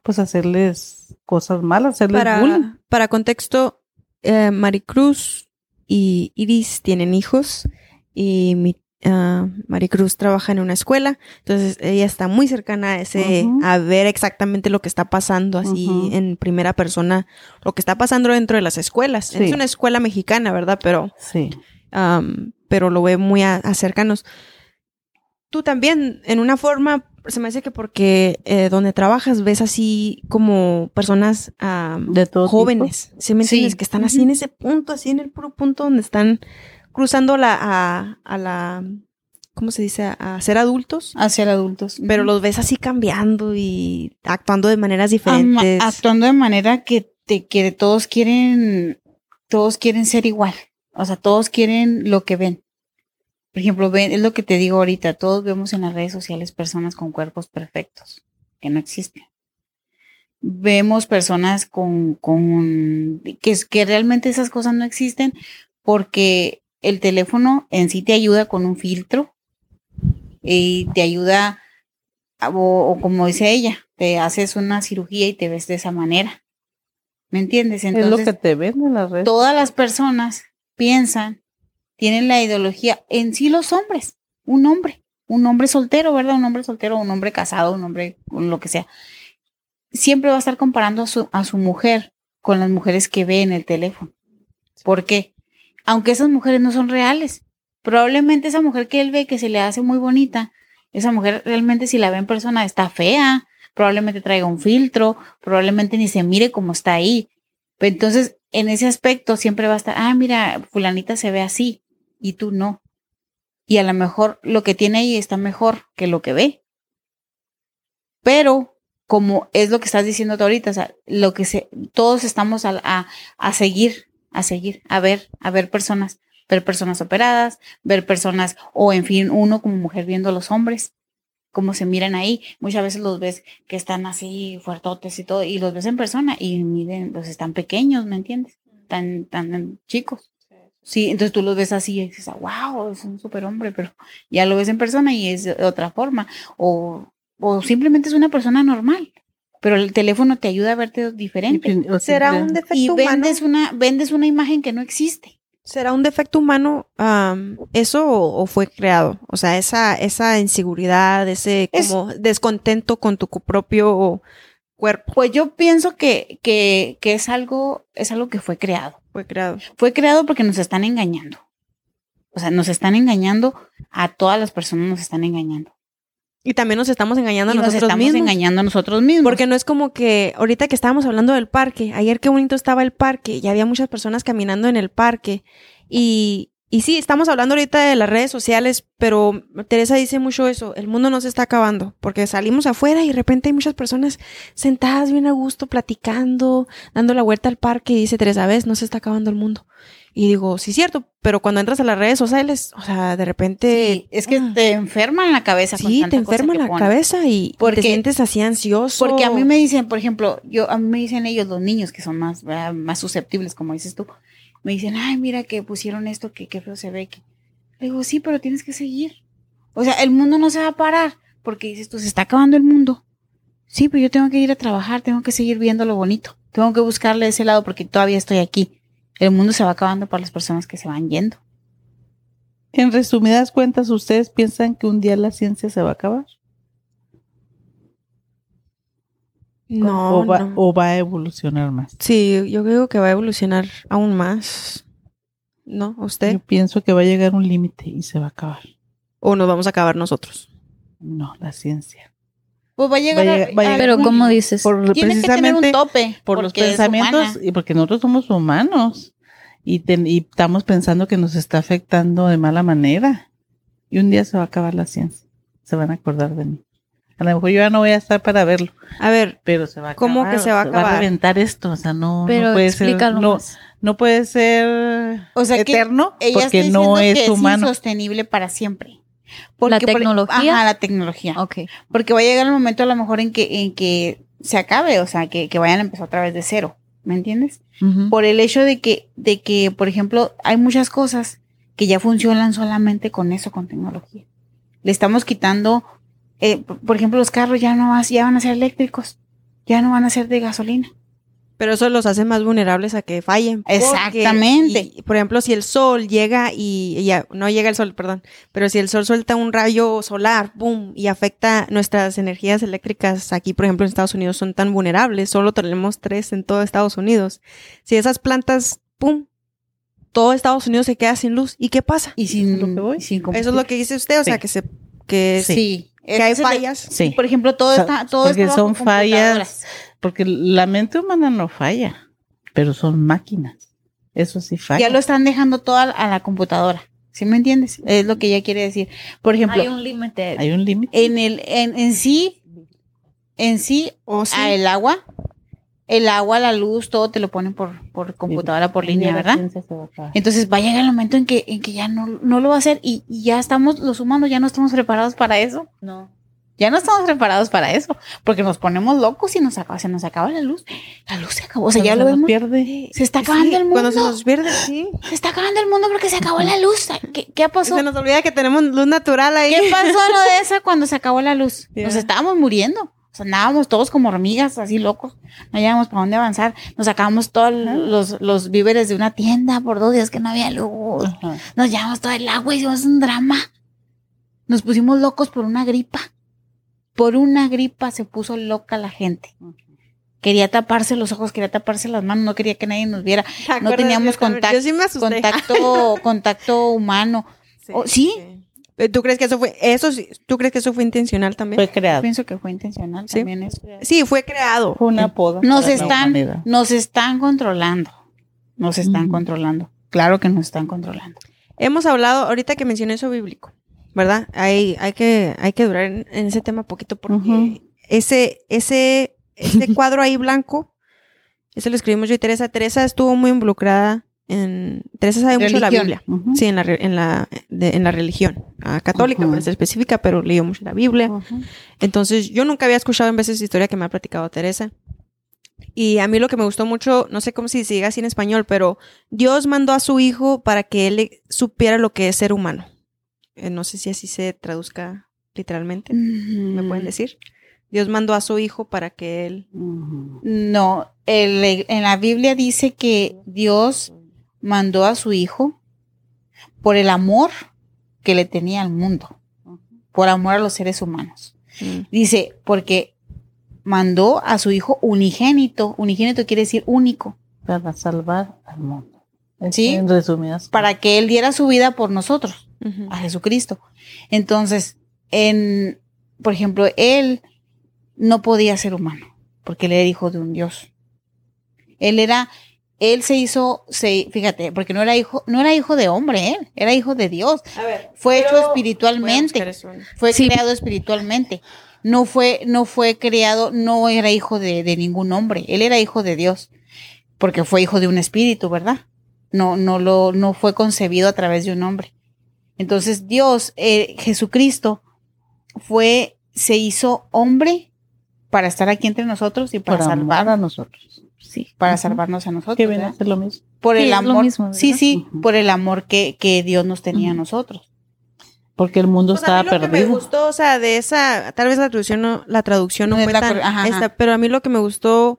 pues hacerles cosas malas, hacerles bullying. Para, para contexto, eh, Maricruz y Iris tienen hijos y mi, ah, Maricruz trabaja en una escuela, entonces ella está muy cercana a ese, a ver exactamente lo que está pasando así en primera persona, lo que está pasando dentro de las escuelas. Sí. Es una escuela mexicana, ¿verdad? Pero Sí. am, pero lo ve muy a, a cercanos. Tú también, en una forma, se me hace que porque eh, donde trabajas ves así como personas De todo tipo. jóvenes, ¿sí me Sí. entiendes? Que están así en ese punto, así en el puro punto donde están cruzando la, a, a la, ¿cómo se dice? A ser adultos. Hacia el adultos. Pero los ves así cambiando y actuando de maneras Ama- diferentes. actuando de manera que te que todos quieren todos quieren ser igual o sea todos quieren lo que ven por ejemplo ven es lo que te digo ahorita todos vemos en las redes sociales personas con cuerpos perfectos que no existen vemos personas con con que que realmente esas cosas no existen porque el teléfono en sí te ayuda con un filtro y te ayuda a- o, o como dice ella, te haces una cirugía y te ves de esa manera. ¿Me entiendes? es lo Entonces, que te venden las redes. todas las personas piensan, tienen la ideología, en sí los hombres, un hombre, un hombre soltero, ¿verdad? Un hombre soltero, un hombre casado, un hombre, lo que sea. Siempre va a estar comparando a su, a su mujer con las mujeres que ve en el teléfono. ¿Por qué? Aunque esas mujeres no son reales. Probablemente esa mujer que él ve que se le hace muy bonita, esa mujer realmente si la ve en persona está fea, probablemente traiga un filtro, probablemente ni se mire como está ahí. Entonces, en ese aspecto siempre va a estar, ah, mira, fulanita se ve así y tú no. Y a lo mejor lo que tiene ahí está mejor que lo que ve. Pero como es lo que estás diciendo tú ahorita, o sea, lo que se, todos estamos a, a, a seguir, a seguir, a ver, a ver personas, ver personas operadas, ver personas, o en fin, uno como mujer viendo a los hombres, cómo se miran ahí. Muchas veces los ves que están así fuertotes y todo, y los ves en persona y miren, pues están pequeños, ¿me entiendes? Tan, tan chicos. Sí, entonces tú los ves así y dices, wow, es un super hombre, pero ya lo ves en persona y es de otra forma. O, o simplemente es una persona normal, pero el teléfono te ayuda a verte diferente. ¿Será un defecto Y humano? vendes una, vendes una imagen que no existe. ¿Será un defecto humano eso o, o fue creado? O sea, esa, esa inseguridad, ese Es- como descontento con tu propio cuerpo Pues yo pienso que, que, que es algo, es algo que fue creado. fue creado. Fue creado porque nos están engañando. O sea, nos están engañando, a todas las personas nos están engañando. Y también nos estamos engañando Y a nos nosotros estamos mismos. engañando a nosotros mismos. Porque no es como que ahorita que estábamos hablando del parque, ayer qué bonito estaba el parque y había muchas personas caminando en el parque. Y, y sí, estamos hablando ahorita de las redes sociales, pero Teresa dice mucho eso, el mundo no se está acabando, porque salimos afuera y de repente hay muchas personas sentadas bien a gusto, platicando, dando la vuelta al parque y dice Teresa, ves, no se está acabando el mundo. Y digo, sí, cierto, pero cuando entras a las redes sociales, o sea, de repente... Sí, es que ah, te enferman la cabeza. con Sí, tanta te cosa enferma que la ponen. cabeza y Porque- te sientes así ansioso. Porque a mí me dicen, por ejemplo, yo a mí me dicen ellos, los niños que son más, ¿verdad? más susceptibles, como dices tú, me dicen, ay, mira que pusieron esto, que qué feo se ve. Que... Le digo, sí, pero tienes que seguir. O sea, el mundo no se va a parar, porque dices tú, se está acabando el mundo. Sí, pero yo tengo que ir a trabajar, tengo que seguir viendo lo bonito, tengo que buscarle ese lado porque todavía estoy aquí. El mundo se va acabando para las personas que se van yendo. En resumidas cuentas, ¿ustedes piensan que un día la ciencia se va a acabar? No, o, va, no. o va a evolucionar más? Sí, yo creo que va a evolucionar aún más. ¿No? Yo ¿Usted? pienso que va a llegar un límite y se va a acabar. ¿O nos vamos a acabar nosotros? No, la ciencia. Pues va a llegar Va a a- va a a- llegar Pero un- como dices, Por, tiene que tener un precisamente tope. por los es pensamientos y porque nosotros somos humanos y, ten- y estamos pensando que nos está afectando de mala manera. Y un día se va a acabar la ciencia. Se van a acordar de mí. A lo mejor yo ya no voy a estar para verlo, A ver, pero se va a ¿Cómo acabar. que se va a a acabar? reventar esto, o sea, no, pero no puede ser, explícalo no, más. no puede ser O sea, que eterno Ella está porque diciendo no que es humano. insostenible para siempre. ¿La por- tecnología? ajá, la tecnología. Porque va a llegar el momento a lo mejor en que, en que se acabe, o sea, que, que vayan a empezar otra vez de cero. ¿Me entiendes? Por el hecho de que, de que, por ejemplo, hay muchas cosas que ya funcionan solamente con eso, con tecnología. Le estamos quitando, eh, por por ejemplo, los carros ya no vas- ya van a ser eléctricos, ya no van a ser de gasolina. Pero eso los hace más vulnerables a que fallen. porque- Exactamente. y, por ejemplo, si el sol llega y, y ya, no llega el sol, perdón, pero si el sol suelta un rayo solar, boom, y afecta nuestras energías eléctricas aquí, por ejemplo, en Estados Unidos son tan vulnerables, solo tenemos tres en todo Estados Unidos. Si esas plantas, pum, todo Estados Unidos se queda sin luz. ¿Y qué pasa? Y Eso es sin, lo que voy. sin Eso es lo que dice usted, o sea, que se, que, Sí. que hay fallas. Sí. Por ejemplo, todo está, todo porque está son bajo fallas, porque la mente humana no falla, pero son máquinas. Eso sí falla. Ya lo están dejando todo a, a la computadora. ¿Sí me entiendes? Es lo que ella quiere decir. Por ejemplo, Hay un límite. Hay un límite. en el, en, en sí, en sí, O sí. a el agua, el agua, la luz, todo te lo ponen por, por computadora, por línea, ¿verdad? Entonces va a llegar el momento en que, en que ya no, no lo va a hacer y, y ya estamos, los humanos ya no estamos preparados para eso. No. Ya no estamos preparados para eso, porque nos ponemos locos y nos acaba, se nos acaba la luz. La luz se acabó, o sea, ya Cuando lo se nos vemos. pierde. Se está Sí, acabando el mundo. Cuando se nos pierde, sí. Se está acabando el mundo porque se acabó la luz. ¿Qué, qué pasó? Se nos olvida que tenemos luz natural ahí. ¿Qué pasó lo de esa cuando se acabó la luz? Nos estábamos muriendo. O sea, andábamos todos como hormigas, así locos. No hallábamos para dónde avanzar. Nos sacábamos todos los, los víveres de una tienda por dos días que no había luz. Ajá. Nos llevamos todo el agua y hicimos un drama. Nos pusimos locos por una gripa. Por una gripa se puso loca la gente. Quería taparse los ojos, quería taparse las manos, no quería que nadie nos viera. ¿Te acuerdas? teníamos Yo contacto- Yo sí me asusté. Contacto, contacto humano. Oh, ¿sí? Eh, ¿Tú crees que eso fue, eso sí, tú crees que eso fue intencional también? Fue creado. Pienso que fue intencional Sí. también eso. sí, fue creado. Fue una poda. Nos están, nos están controlando. Nos están controlando. Claro que nos están controlando. Hemos hablado, ahorita que mencioné eso bíblico, ¿verdad? Hay, hay que, hay que durar en, en ese tema poquito porque ese, ese, ese cuadro ahí blanco, ese lo escribimos yo y Teresa. Teresa estuvo muy involucrada en, Teresa sabe mucho de la. Biblia. Sí, en la, en la, de- en la religión ah, católica, Ujú. para ser específica, pero leyó mucho la Biblia. Entonces, yo nunca había escuchado en veces esa historia que me ha platicado Teresa. Y a mí lo que me gustó mucho, no sé cómo si se diga así en español, pero Dios mandó a su hijo para que él supiera lo que es ser humano. Eh, no sé si así se traduzca literalmente. ¿Me pueden decir? Dios mandó a su hijo para que él... No, el- en la Biblia dice que Dios mandó a su hijo por el amor que le tenía al mundo, por amor a los seres humanos. Mm, Dice, porque mandó a su hijo unigénito. Unigénito quiere decir único. Para salvar al mundo. Es Sí. En resumidas Para que él diera su vida por nosotros. A Jesucristo. Entonces, en, por ejemplo, él no podía ser humano, porque él era hijo de un Dios. Él era, él se hizo, se, fíjate, porque no era hijo, no era hijo de hombre, él, era hijo de Dios. A ver, Fue hecho espiritualmente, fue Sí. creado espiritualmente. No fue, no fue creado, no era hijo de, de ningún hombre, él era hijo de Dios, porque fue hijo de un espíritu, ¿verdad? no, no lo, no fue concebido a través de un hombre. Entonces Dios, eh, Jesucristo, fue, se hizo hombre para estar aquí entre nosotros y para, Para salvar, amar a nosotros. Sí. para salvarnos a nosotros. Que viene a lo mismo. Por Sí, el es lo amor. mismo, sí, sí, por el amor que, que Dios nos tenía a nosotros. Porque el mundo Pues a estaba mí lo que me perdido. gustó, o sea, de esa, tal vez la traducción no, la traducción no, No es fue la tan, ajá, ajá. esta, pero a mí lo que me gustó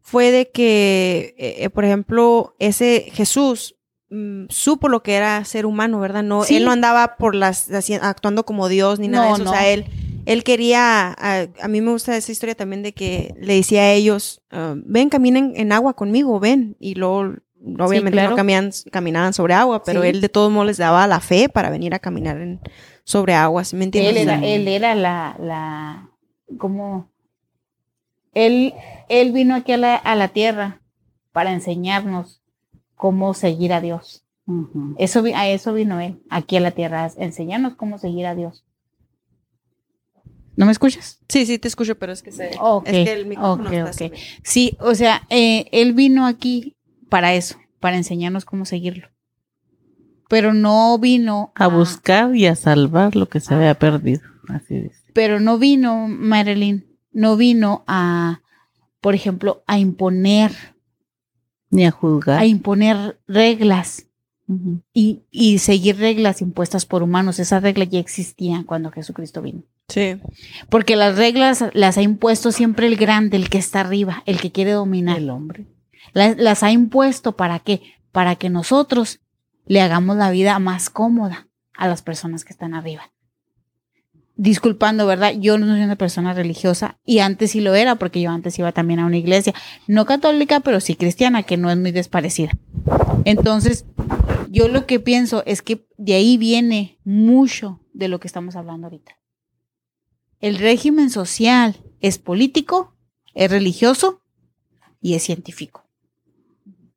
fue de que, eh, eh, por ejemplo, ese Jesús mm, supo lo que era ser humano, ¿verdad? No, Sí. él no andaba por las, actuando como Dios ni nada No, de eso, no. o sea, él, él quería, a, a mí me gusta esa historia también de que le decía a ellos, ah, ven, caminen en agua conmigo, ven, y luego, obviamente claro. no caminaban sobre agua, pero Sí. él de todos modos les daba la fe para venir a caminar en, sobre agua, ¿sí me entiendes? Él era, él era la, la, como, él, él vino aquí a la, a la tierra para enseñarnos cómo seguir a Dios. Eso, a eso vino él, aquí a la tierra, a enseñarnos cómo seguir a Dios. ¿No me escuchas? Sí, sí, te escucho, pero es que se, Ok, es que el micrófono ok, está ok. así. Sí, o sea, eh, él vino aquí para eso, para enseñarnos cómo seguirlo. Pero no vino A buscar y a salvar lo que se había perdido. Así dice. pero no vino, Marilyn, no vino a, por ejemplo, a imponer, Ni a juzgar. a imponer reglas y, y seguir reglas impuestas por humanos. Esas reglas ya existían cuando Jesucristo vino. Sí. Porque las reglas las ha impuesto siempre el grande, el que está arriba, el que quiere dominar. El hombre. La- las ha impuesto para qué? Para que nosotros le hagamos la vida más cómoda a las personas que están arriba. Disculpando, ¿verdad? Yo no soy una persona religiosa y antes sí lo era porque yo antes iba también a una iglesia, no católica, pero sí cristiana, que no es muy desparecida. Entonces, yo lo que pienso es que de ahí viene mucho de lo que estamos hablando ahorita. El régimen social es político, es religioso y es científico.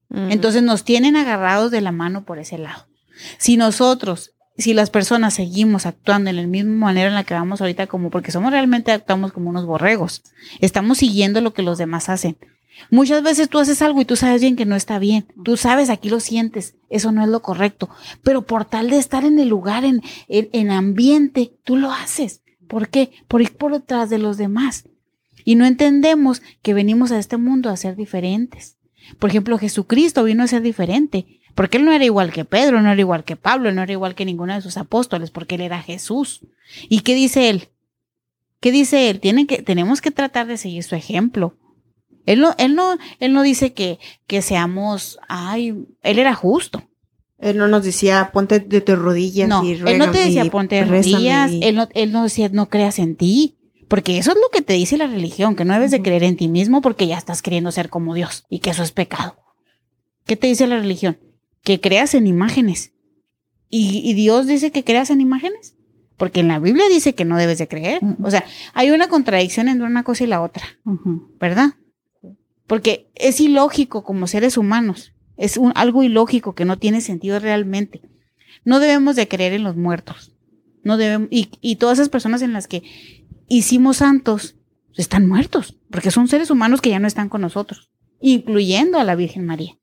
Mm. Entonces nos tienen agarrados de la mano por ese lado. Si nosotros, si las personas seguimos actuando en la misma manera en la que vamos ahorita, como porque somos realmente actuamos como unos borregos, estamos siguiendo lo que los demás hacen. Muchas veces tú haces algo y tú sabes bien que no está bien. Tú sabes, aquí lo sientes, eso no es lo correcto. Pero por tal de estar en el lugar, en, en, en ambiente, tú lo haces. ¿Por qué? Por ir por detrás de los demás. Y no entendemos que venimos a este mundo a ser diferentes. Por ejemplo, Jesucristo vino a ser diferente, porque él no era igual que Pedro, no era igual que Pablo, no era igual que ninguno de sus apóstoles, porque él era Jesús. ¿Y qué dice él? ¿Qué dice él? Tienen que, tenemos que tratar de seguir su ejemplo. Él no, él no, él no dice que, que seamos, ay, él era justo. Él no nos decía, ponte de tus rodillas No, y él no te decía ponte de rodillas, él no, él no decía no creas en ti, porque eso es lo que te dice la religión, que no debes de creer en ti mismo porque ya estás queriendo ser como Dios y que eso es pecado. ¿Qué te dice la religión? Que creas en imágenes. ¿Y, y Dios dice que creas en imágenes? Porque en la Biblia dice que no debes de creer. O sea, hay una contradicción entre una cosa y la otra. ¿verdad? Porque es ilógico como seres humanos, es un, algo ilógico que no tiene sentido realmente. No debemos de creer en los muertos. No debemos, y, y todas esas personas en las que hicimos santos están muertos, porque son seres humanos que ya no están con nosotros, incluyendo a la Virgen María,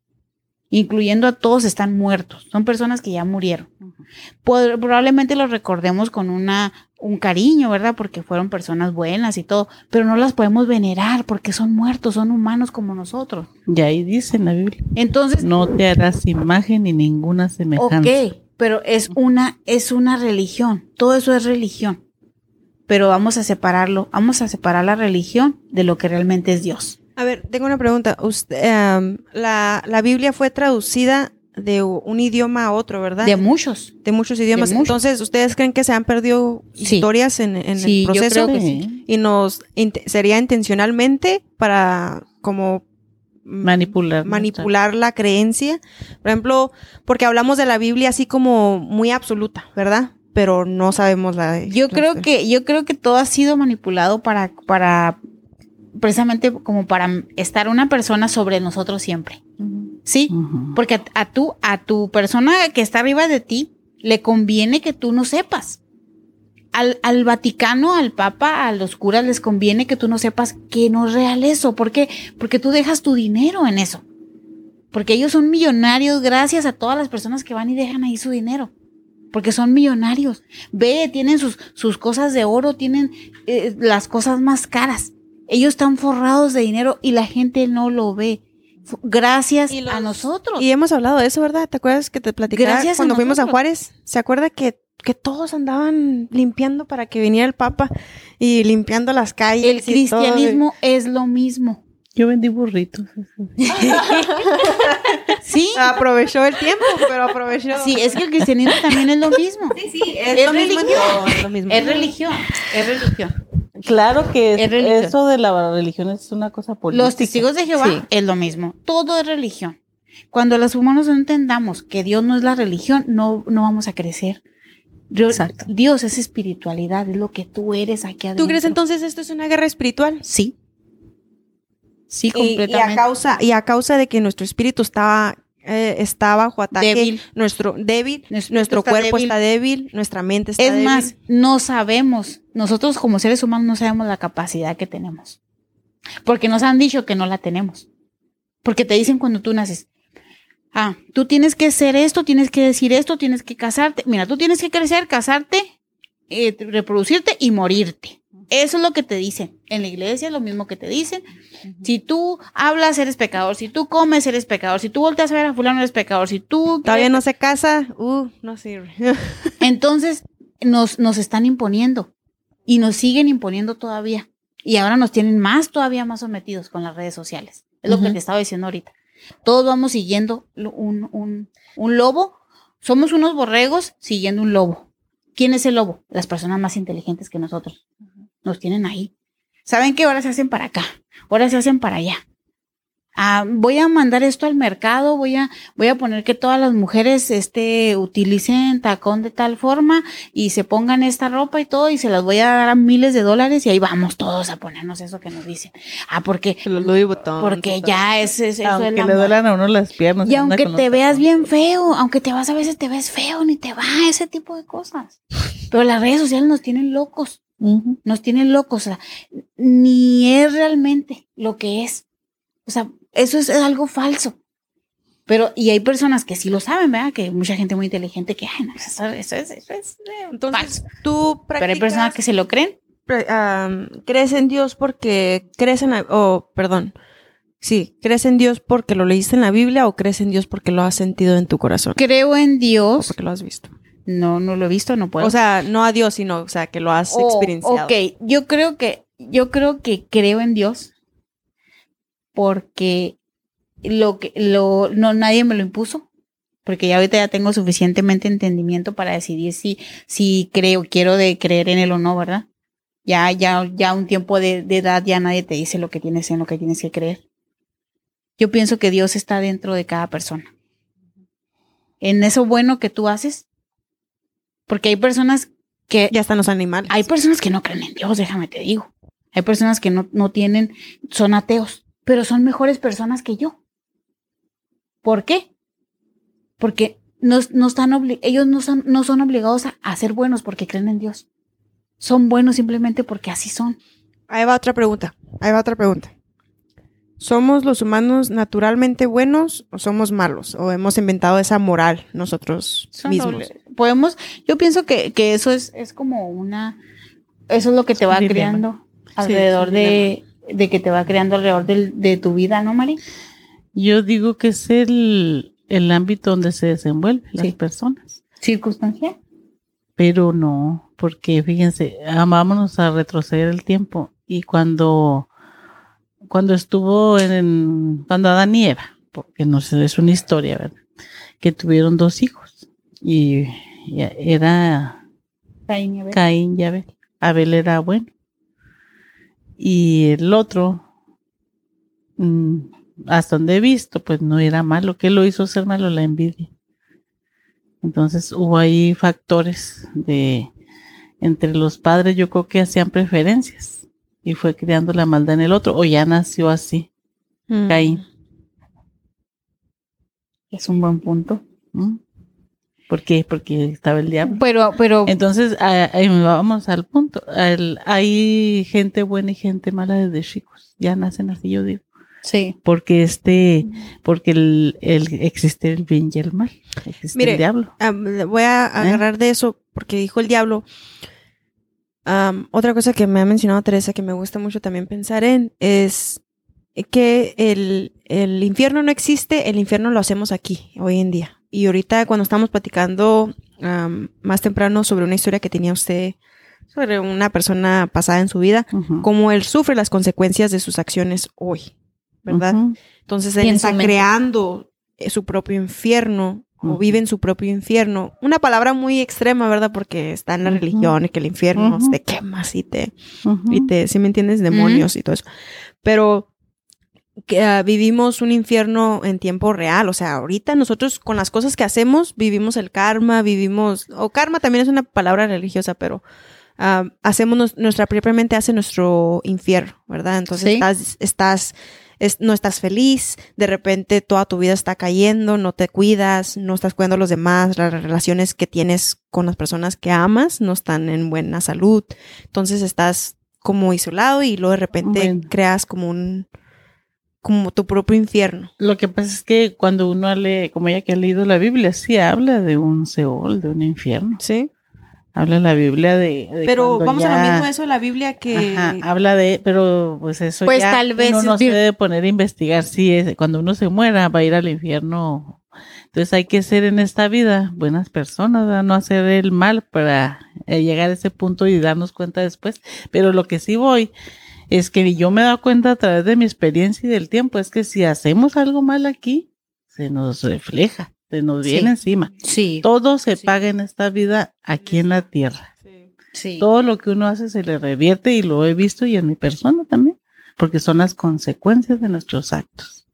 incluyendo a todos están muertos, son personas que ya murieron. Probablemente los recordemos con una, un cariño, ¿verdad? Porque fueron personas buenas y todo, pero no las podemos venerar porque son muertos, son humanos como nosotros. Y ahí dice en la Biblia, Entonces, no te harás imagen ni ninguna semejanza. ok, pero es una, es una religión, todo eso es religión. Pero vamos a separarlo, vamos a separar la religión de lo que realmente es Dios. A ver, tengo una pregunta. Usted, em, la, la Biblia fue traducida de un idioma a otro, ¿verdad? De muchos. De muchos idiomas. de muchos. Entonces, ¿ustedes creen que se han perdido Sí. historias en, en Sí, el yo proceso? creo que Sí. Y nos sería intencionalmente para como Manipular. manipular la creencia. Por ejemplo, porque hablamos de la Biblia así como muy absoluta, ¿verdad? Pero no sabemos la. Yo creo que, yo creo que todo ha sido manipulado para, para, precisamente como para estar una persona sobre nosotros siempre. ¿Sí? Porque a, a tu, a tu persona que está arriba de ti le conviene que tú no sepas. Al, al Vaticano, al Papa, a los curas les conviene que tú no sepas que no es real eso. ¿Por qué? Porque tú dejas tu dinero en eso. Porque ellos son millonarios gracias a todas las personas que van y dejan ahí su dinero. Porque son millonarios. Ve, tienen sus, sus cosas de oro, tienen eh, las cosas más caras. Ellos están forrados de dinero y la gente no lo ve. Gracias los- a nosotros. Y hemos hablado de eso, ¿verdad? ¿Te acuerdas que te platicaba Gracias a cuando fuimos a. Juárez? ¿Se acuerda que, que todos andaban limpiando para que viniera el Papa y limpiando las calles? El y todo? cristianismo es lo mismo. Yo vendí burritos. Sí, Aprovechó el tiempo, pero aprovechó. sí, es que el cristianismo también es lo mismo. Sí, sí, es, Es lo mismo en religión. todo, es lo mismo. Es religión, es religión. Claro que Es eso de la religión es una cosa política. Los testigos de Jehová Sí. es lo mismo. Todo es religión. Cuando los humanos no entendamos que Dios no es la religión, no, no vamos a crecer. Dios, Exacto. Dios es espiritualidad, es lo que tú eres aquí adentro. ¿Tú crees entonces esto es una guerra espiritual? Sí. Sí, Y, y completamente. a causa y a causa de que nuestro espíritu está eh, está bajo ataque, Débil. nuestro débil, Nuestro espíritu nuestro está cuerpo débil. está débil, nuestra mente está es débil. más, no sabemos, nosotros como seres humanos no sabemos la capacidad que tenemos. Porque nos han dicho que no la tenemos. Porque te dicen cuando tú naces, ah, tú tienes que ser esto, tienes que decir esto, tienes que casarte. Mira, tú tienes que crecer, casarte, eh, reproducirte y morirte. Eso es lo que te dicen. En la iglesia es lo mismo que te dicen. Si tú hablas, eres pecador. Si tú comes, eres pecador. Si tú volteas a ver a fulano, eres pecador. Si tú... Todavía no se casa, uh, no sirve. Entonces nos, nos están imponiendo y nos siguen imponiendo todavía. Y ahora nos tienen más, todavía más sometidos con las redes sociales. Es lo que te estaba diciendo ahorita. Todos vamos siguiendo un, un, un lobo. Somos unos borregos siguiendo un lobo. ¿Quién es el lobo? Las personas más inteligentes que nosotros. Nos tienen ahí. ¿Saben qué? Ahora se hacen para acá. Ahora se hacen para allá. Ah, voy a mandar esto al mercado, voy a, voy a poner que todas las mujeres este, utilicen tacón de tal forma y se pongan esta ropa y todo y se las voy a dar a miles de dólares y ahí vamos todos a ponernos eso que nos dicen. Ah, porque, Louis Vuitton. porque ya es, es- eso es Aunque le duelan a uno las piernas. Y aunque te veas bien feo, aunque te vas a veces te ves feo, ni te va ese tipo de cosas. Pero las redes sociales nos tienen locos, Nos tienen locos, o sea, ni es realmente lo que es. O sea, eso es, es algo falso. Pero, y hay personas que sí lo saben, ¿verdad? Que hay mucha gente muy inteligente que, ay, no, eso, eso es, eso es eh, Entonces, falso. tú Pero hay personas practicas, que se lo creen. crees en Dios porque crees en la, o perdón, sí, crees en Dios porque lo leíste en la Biblia o crees en Dios porque lo has sentido en tu corazón Creo en o Dios. porque lo has visto. No, no lo he visto, no puedo. O sea, no a Dios, sino, o sea, que lo has Oh, experienciado. Ok, yo creo que, yo creo que creo en Dios porque lo que, lo, no, nadie me lo impuso. Porque ya ahorita ya tengo suficientemente entendimiento para decidir si, si creo, quiero de creer en él o no, ¿verdad? Ya, ya, ya un tiempo de, de edad ya nadie te dice lo que tienes en lo que tienes que creer. Yo pienso que Dios está dentro de cada persona. En eso bueno que tú haces. Porque hay personas que Ya están los animales. hay personas que no creen en Dios, déjame te digo. Hay personas que no, no tienen, son ateos, pero son mejores personas que yo. ¿Por qué? Porque no, no están obli- ellos no son, no son obligados a, a ser buenos porque creen en Dios. Son buenos simplemente porque así son. Ahí va otra pregunta. Ahí va otra pregunta. ¿Somos los humanos naturalmente buenos o somos malos? ¿O hemos inventado esa moral nosotros Son mismos? doble- Podemos, yo pienso que, que eso es, es como una, eso es lo que te va dilema. creando alrededor de, de que te va creando alrededor del- de tu vida, ¿no, Mari? Yo digo que es el, el ámbito donde se desenvuelven Sí. las personas. Circunstancial. Pero no, porque fíjense, amámonos a retroceder el tiempo. Y cuando, cuando estuvo en, cuando Adán y Eva, porque no sé, es una historia, ¿verdad? Que tuvieron dos hijos. Y, y era Caín y Abel. Caín y Abel. Abel era bueno. Y el otro, mm, hasta donde he visto, pues no era malo. ¿Qué lo hizo ser malo? La envidia. Entonces hubo ahí factores de entre los padres, yo creo que hacían preferencias y fue creando la maldad en el otro, o ya nació así, Mm. Caín. Es un buen punto. ¿Mm? ¿Por qué? Porque estaba el diablo. Pero, pero, Entonces, a- vamos al punto. Al- hay gente buena y gente mala desde chicos. Ya nacen así, yo digo. Sí. porque este, porque el, el existe el bien y el mal, existe Mire, el diablo. Le voy a agarrar de eso porque dijo el diablo. Otra cosa que me ha mencionado Teresa que me gusta mucho también pensar en es que el, el infierno no existe, el infierno lo hacemos aquí, hoy en día. Y ahorita cuando estamos platicando más temprano sobre una historia que tenía usted sobre una persona pasada en su vida, Ujú. cómo él sufre las consecuencias de sus acciones hoy, ¿verdad? Entonces él está creando eh, su propio infierno o vive en su propio infierno. Una palabra muy extrema, ¿verdad? Porque está en la religión y que el infierno te quemas y te, y te, si me entiendes, demonios y todo eso. Pero que ah, vivimos un infierno en tiempo real, o sea, ahorita nosotros con las cosas que hacemos vivimos el karma, vivimos, o karma también es una palabra religiosa, pero ah, hacemos nos- nuestra propia mente hace nuestro infierno, ¿verdad? Entonces Sí. estás, estás, es- no estás feliz, de repente toda tu vida está cayendo, no te cuidas, no estás cuidando a los demás, las relaciones que tienes con las personas que amas no están en buena salud, entonces estás como isolado y luego de repente Bueno. creas como un como tu propio infierno. Lo que pasa es que cuando uno lee, como ella que ha leído la Biblia, sí habla de un Seol, de un infierno. Sí. Habla la Biblia de. de Pero vamos a lo mismo eso la Biblia que Ajá, habla de, pero pues eso Pues ya tal vez uno no se debe poner a investigar si es, cuando uno se muera va a ir al infierno. Entonces hay que ser en esta vida buenas personas, ¿verdad? no hacer el mal para eh, llegar a ese punto y darnos cuenta después. Pero lo que sí voy es que yo me he dado cuenta a través de mi experiencia y del tiempo, es que si hacemos algo mal aquí, se nos refleja, se nos Sí. viene encima. Sí. Todo se Sí. paga en esta vida aquí en la tierra. Sí. Todo lo que uno hace se le revierte y lo he visto y en mi persona también, porque son las consecuencias de nuestros actos.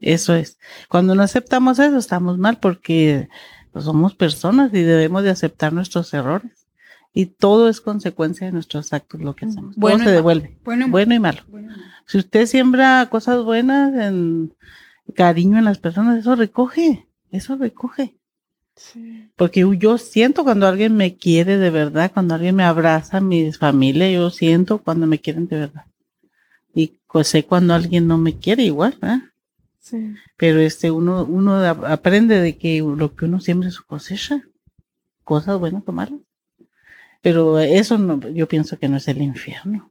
Eso es. Cuando no aceptamos eso, estamos mal porque pues, somos personas y debemos de aceptar nuestros errores. Y todo es consecuencia de nuestros actos lo que hacemos. Bueno todo se devuelve, Bueno, bueno y malo. bueno. Si usted siembra cosas buenas, en cariño en las personas, eso recoge, eso recoge. Porque yo siento cuando alguien me quiere de verdad, cuando alguien me abraza, mi familia, yo siento cuando me quieren de verdad. Y pues sé cuando alguien no me quiere igual, ¿verdad? Sí. Pero este uno, uno ap- aprende de que lo que uno siembra es su cosecha. Cosas buenas o malas. Pero eso no, yo pienso que no es el infierno.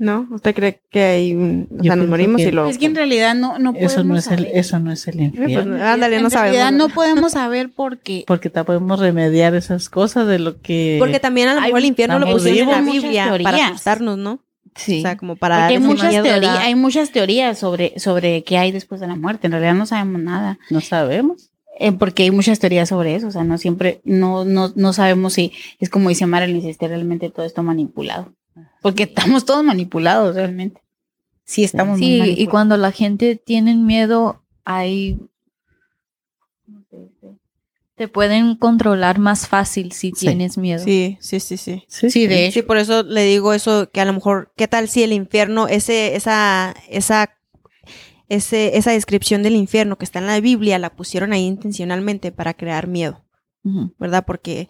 ¿No? ¿Usted cree que hay un... O sea, nos morimos que- y lo... Es que en realidad no, no Eso no podemos es el, eso no es el Eh, pues, infierno. ándale, no en realidad sabemos. no podemos saber porque porque ta- podemos remediar esas cosas de lo que Porque también a lo mejor el infierno lo pusieron en la. Biblia para asustarnos, ¿no? sí. O sea, como para Porque hay muchas, ¿verdad? hay muchas teorías sobre, sobre qué hay después de la muerte. En realidad no sabemos nada. no sabemos. Eh, porque hay muchas teorías sobre eso. O sea, no siempre, no, no, no sabemos si es como dice Marilyn, si esté realmente todo esto manipulado. Porque estamos todos manipulados realmente. Sí, estamos muy Sí, y manipulados. cuando la gente tiene miedo, hay... Te pueden controlar más fácil si Sí. tienes miedo. Sí, sí, sí, sí. Sí, de hecho. Sí, por eso le digo eso, que a lo mejor, ¿qué tal si el infierno, ese, esa, esa, ese, esa descripción del infierno que está en la Biblia, la pusieron ahí intencionalmente para crear miedo. ¿verdad? Porque,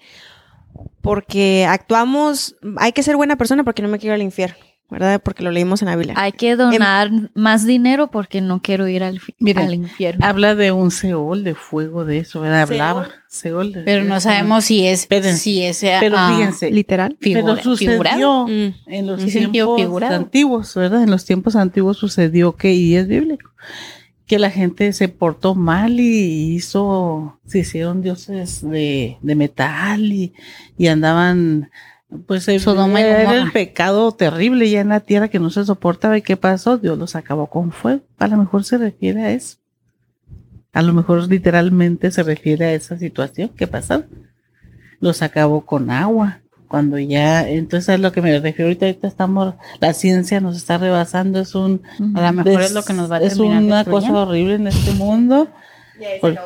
porque actuamos, hay que ser buena persona porque no me quiero al infierno, ¿verdad? Porque lo leímos en la Biblia. Hay que donar más dinero porque no quiero ir al, Mira, al infierno. Habla de un Seol, de fuego, de eso, ¿verdad? Hablaba. Seol. de- Pero no sabemos si es, Esperen. si es, Pero ah, fíjense, Literal. figura- pero sucedió figurado. Mm. en los tiempos figurado. antiguos, ¿verdad? En los tiempos antiguos sucedió que, y es bíblico, que la gente se portó mal y hizo, se hicieron dioses de, de metal y, y andaban, pues eh, Sodoma y era el pecado terrible ya en la tierra que no se soportaba. ¿Y qué pasó? Dios los acabó con fuego. A lo mejor se refiere a eso. A lo mejor literalmente se refiere a esa situación que pasó. Los acabó con agua. Cuando ya, entonces es lo que me refiero ahorita, ahorita estamos, la ciencia nos está rebasando, es un, A lo mejor es lo que nos va a es una destruyendo. cosa horrible en este mundo. Por-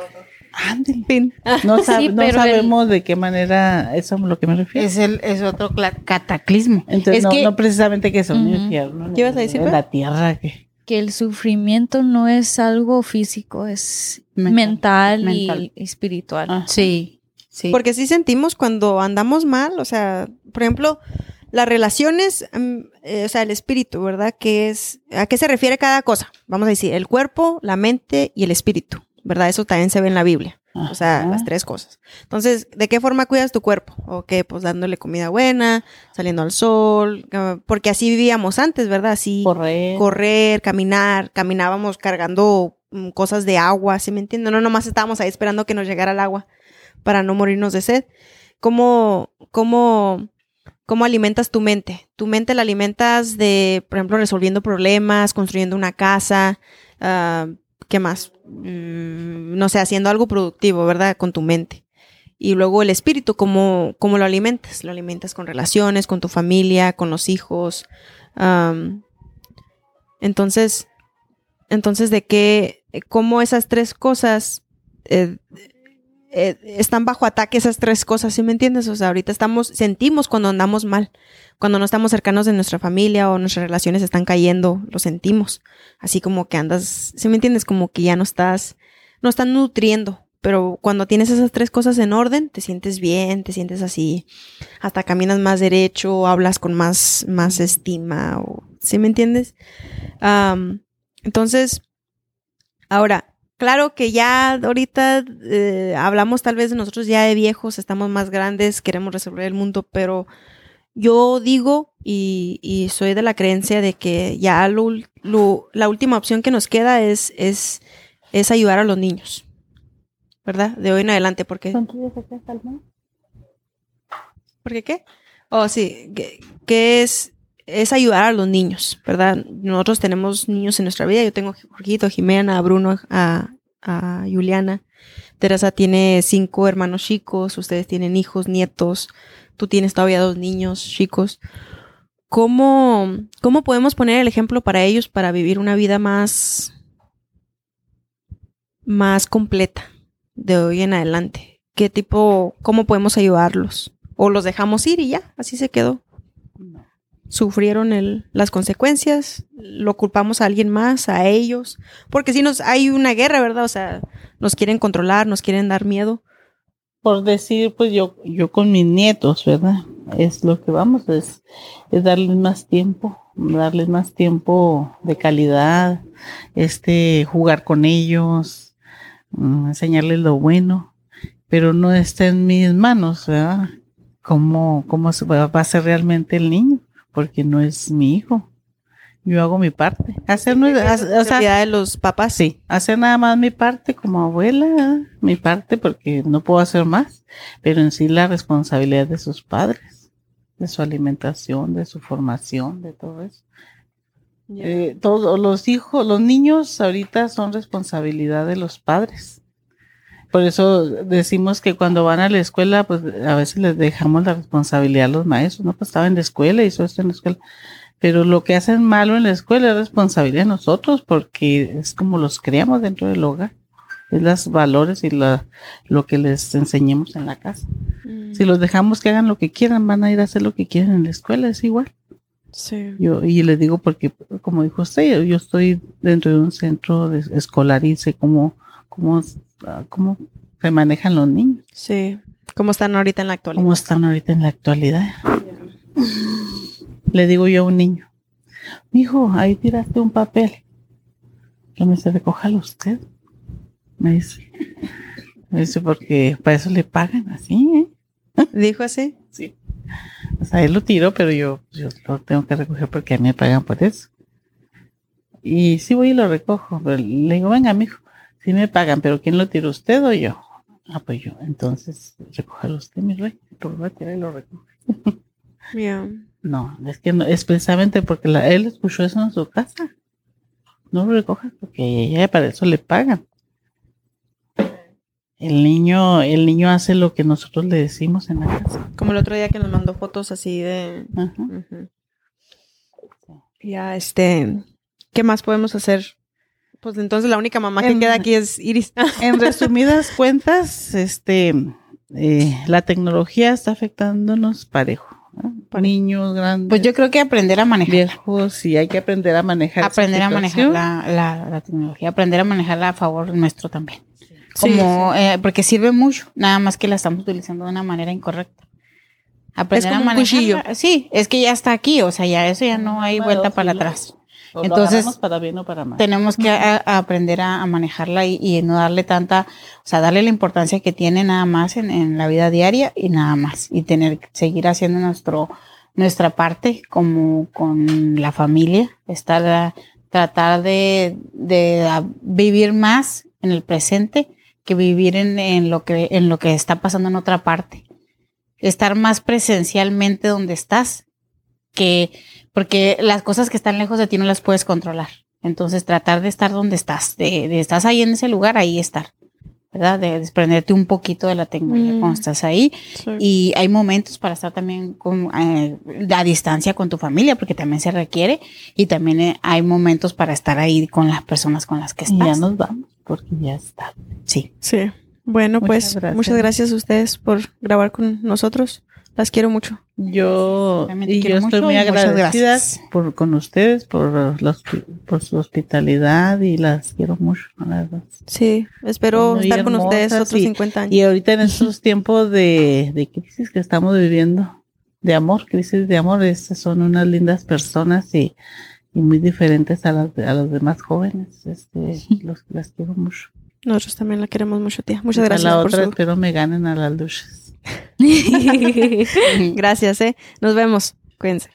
Ándale. Fin. No, sab- Sí, no el- sabemos de qué manera, eso es a lo que me refiero. Es, el, es otro cataclismo. Entonces, es no, que no precisamente que un Ujú. infierno. ¿Qué ibas a decir, la tierra que. Que el sufrimiento no es algo físico, es Mental. mental, Mental. y espiritual. Ah. sí, sí. Porque sí sentimos cuando andamos mal, o sea, por ejemplo, las relaciones, mm, eh, o sea, el espíritu, ¿verdad? ¿Qué es, ¿A qué se refiere cada cosa? Vamos a decir, el cuerpo, la mente y el espíritu, ¿verdad? Eso también se ve en la Biblia. O sea, las tres cosas. Entonces, ¿de qué forma cuidas tu cuerpo? ¿O qué? Pues dándole comida buena, saliendo al sol, porque así vivíamos antes, ¿verdad? Así Correr. correr, caminar, caminábamos cargando mm, cosas de agua, ¿sí me entienden? No nomás estábamos ahí esperando que nos llegara el agua para no morirnos de sed. ¿Cómo, cómo, cómo alimentas tu mente? Tu mente la alimentas de, por ejemplo, resolviendo problemas, construyendo una casa, ah, ¿qué más? Mm, no sé, haciendo algo productivo, ¿verdad? Con tu mente. Y luego el espíritu, ¿cómo, cómo lo alimentas? Lo alimentas con relaciones, con tu familia, con los hijos. entonces, entonces, ¿de qué, cómo esas tres cosas eh, eh, están bajo ataque esas tres cosas, ¿sí me entiendes? O sea, ahorita estamos, sentimos cuando andamos mal, cuando no estamos cercanos de nuestra familia o nuestras relaciones están cayendo, lo sentimos. Así como que andas, ¿sí me entiendes? Como que ya no estás, no están nutriendo. Pero cuando tienes esas tres cosas en orden, te sientes bien, te sientes así, hasta caminas más derecho, hablas con más, más estima, o, ¿sí me entiendes? Entonces, ahora, claro que ya ahorita eh, hablamos tal vez de nosotros ya de viejos, estamos más grandes, queremos resolver el mundo, pero yo digo y, y soy de la creencia de que ya lo, la última opción que nos queda es, es, es ayudar a los niños, ¿verdad? De hoy en adelante, porque... ¿Por qué qué? Oh, sí, que, que es, es ayudar a los niños, ¿verdad? Nosotros tenemos niños en nuestra vida. Yo tengo a Jorgito, a Jimena, a Bruno, a, a Juliana. Teresa tiene cinco hermanos chicos, ustedes tienen hijos, nietos, tú tienes todavía dos niños chicos. ¿Cómo, ¿Cómo podemos poner el ejemplo para ellos para vivir una vida más, más completa de hoy en adelante? ¿Qué tipo, cómo podemos ayudarlos? ¿O los dejamos ir y ya? Así se quedó. Sufrieron el- las consecuencias, lo culpamos a alguien más, a ellos, porque si nos hay una guerra, ¿verdad? O sea, nos quieren controlar, nos quieren dar miedo. Por decir, pues yo, yo con mis nietos, ¿verdad? Es lo que vamos, es, es darles más tiempo, darles más tiempo de calidad, este, jugar con ellos, mm, enseñarles lo bueno, pero no está en mis manos, ¿verdad? ¿Cómo, cómo va a ser realmente el niño? Porque no es mi hijo. Yo hago mi parte. Hacer, no o sea, Responsabilidad de los papás. Sí, hacer nada más mi parte como abuela, mi parte porque no puedo hacer más, pero en sí la responsabilidad de sus padres, de su alimentación, de su formación, de todo eso. Eh, todos los hijos, los niños ahorita son responsabilidad de los padres. Por eso decimos que cuando van a la escuela, pues a veces les dejamos la responsabilidad a los maestros, ¿no? Pues estaba en la escuela, hizo esto en la escuela. Pero lo que hacen malo en la escuela es responsabilidad de nosotros porque es como los criamos dentro del hogar. Es los valores y la, lo que les enseñemos en la casa. Mm, Si los dejamos que hagan lo que quieran, van a ir a hacer lo que quieran en la escuela, es igual. sí. Yo, y les digo porque, como dijo usted, yo estoy dentro de un centro de escolar y sé cómo, cómo, ah, cómo se manejan los niños, Sí. ¿Cómo están ahorita en la actualidad? cómo están ahorita en la actualidad. Le digo yo a un niño, hijo, ahí tiraste un papel. Yo me dice, recójalo usted. Me dice, me dice, porque para eso le pagan así, ¿eh? ¿Dijo así? Sí. O sea, él lo tiró, pero yo, yo lo tengo que recoger porque a mí me pagan por eso. Y sí voy y lo recojo. Pero le digo, venga, mijo, sí me pagan, pero ¿quién lo tiró, usted o yo? Ah, pues yo. Entonces, recójalo usted, mi rey. Lo voy a tirar y lo recoge. Ya. No, es que no, es precisamente porque la, él escuchó eso en su casa. No lo recojas porque ella para eso le pagan. El niño, el niño hace lo que nosotros le decimos en la casa. Como el otro día que nos mandó fotos así de... Ajá. Ya, este... ¿Qué más podemos hacer? Pues entonces la única mamá que queda aquí es Iris. En resumidas cuentas, este, eh, la tecnología está afectándonos parejo. ¿no? Niños, grandes, Pues yo creo que aprender a manejar. viejos, y hay que aprender a manejar. Aprender a manejar la, la, la tecnología, aprender a manejarla a favor nuestro también. Sí, Como, eh, porque sirve mucho, nada más que la estamos utilizando de una manera incorrecta. Aprender como a un cuchillo. manejarla. Sí, es que ya está aquí, o sea, ya eso ya no hay vuelta para atrás. O lo Entonces, agarramos para bien o para mal. Tenemos que a- a aprender a, a manejarla y, y no darle tanta, o sea, darle la importancia que tiene nada más en, en la vida diaria y nada más. Y tener, seguir haciendo nuestro, nuestra parte como con la familia, estar, a- tratar de, de a- vivir más en el presente que vivir en, en lo que, en lo que está pasando en otra parte. Estar más presencialmente donde estás que, porque las cosas que están lejos de ti no las puedes controlar. Entonces tratar de estar donde estás, de, de estás ahí en ese lugar, ahí estar, ¿verdad? De desprenderte un poquito de la tecnología Mm. cuando estás ahí. Sí. Y hay momentos para estar también con, eh, a distancia con tu familia, porque también se requiere. Y también eh, hay momentos para estar ahí con las personas con las que Y ya estás. nos vamos, porque ya está. Sí. Sí. Bueno, Muchas pues gracias. muchas gracias a ustedes por grabar con nosotros. Las quiero mucho. Yo, y yo estoy mucho muy agradecida por, con ustedes, por, los, por su hospitalidad y las quiero mucho, la verdad. Sí, espero Muy estar con ustedes otros y- 50 años. Y ahorita en estos tiempos de, de crisis que estamos viviendo, de amor, crisis de amor, estas son unas lindas personas y, y muy diferentes a las de- a los demás jóvenes. Este, los, las quiero mucho. Nosotros también la queremos mucho, tía. Muchas a gracias la por otra su... espero me ganen a las luchas. Gracias, eh. Nos vemos. Cuídense.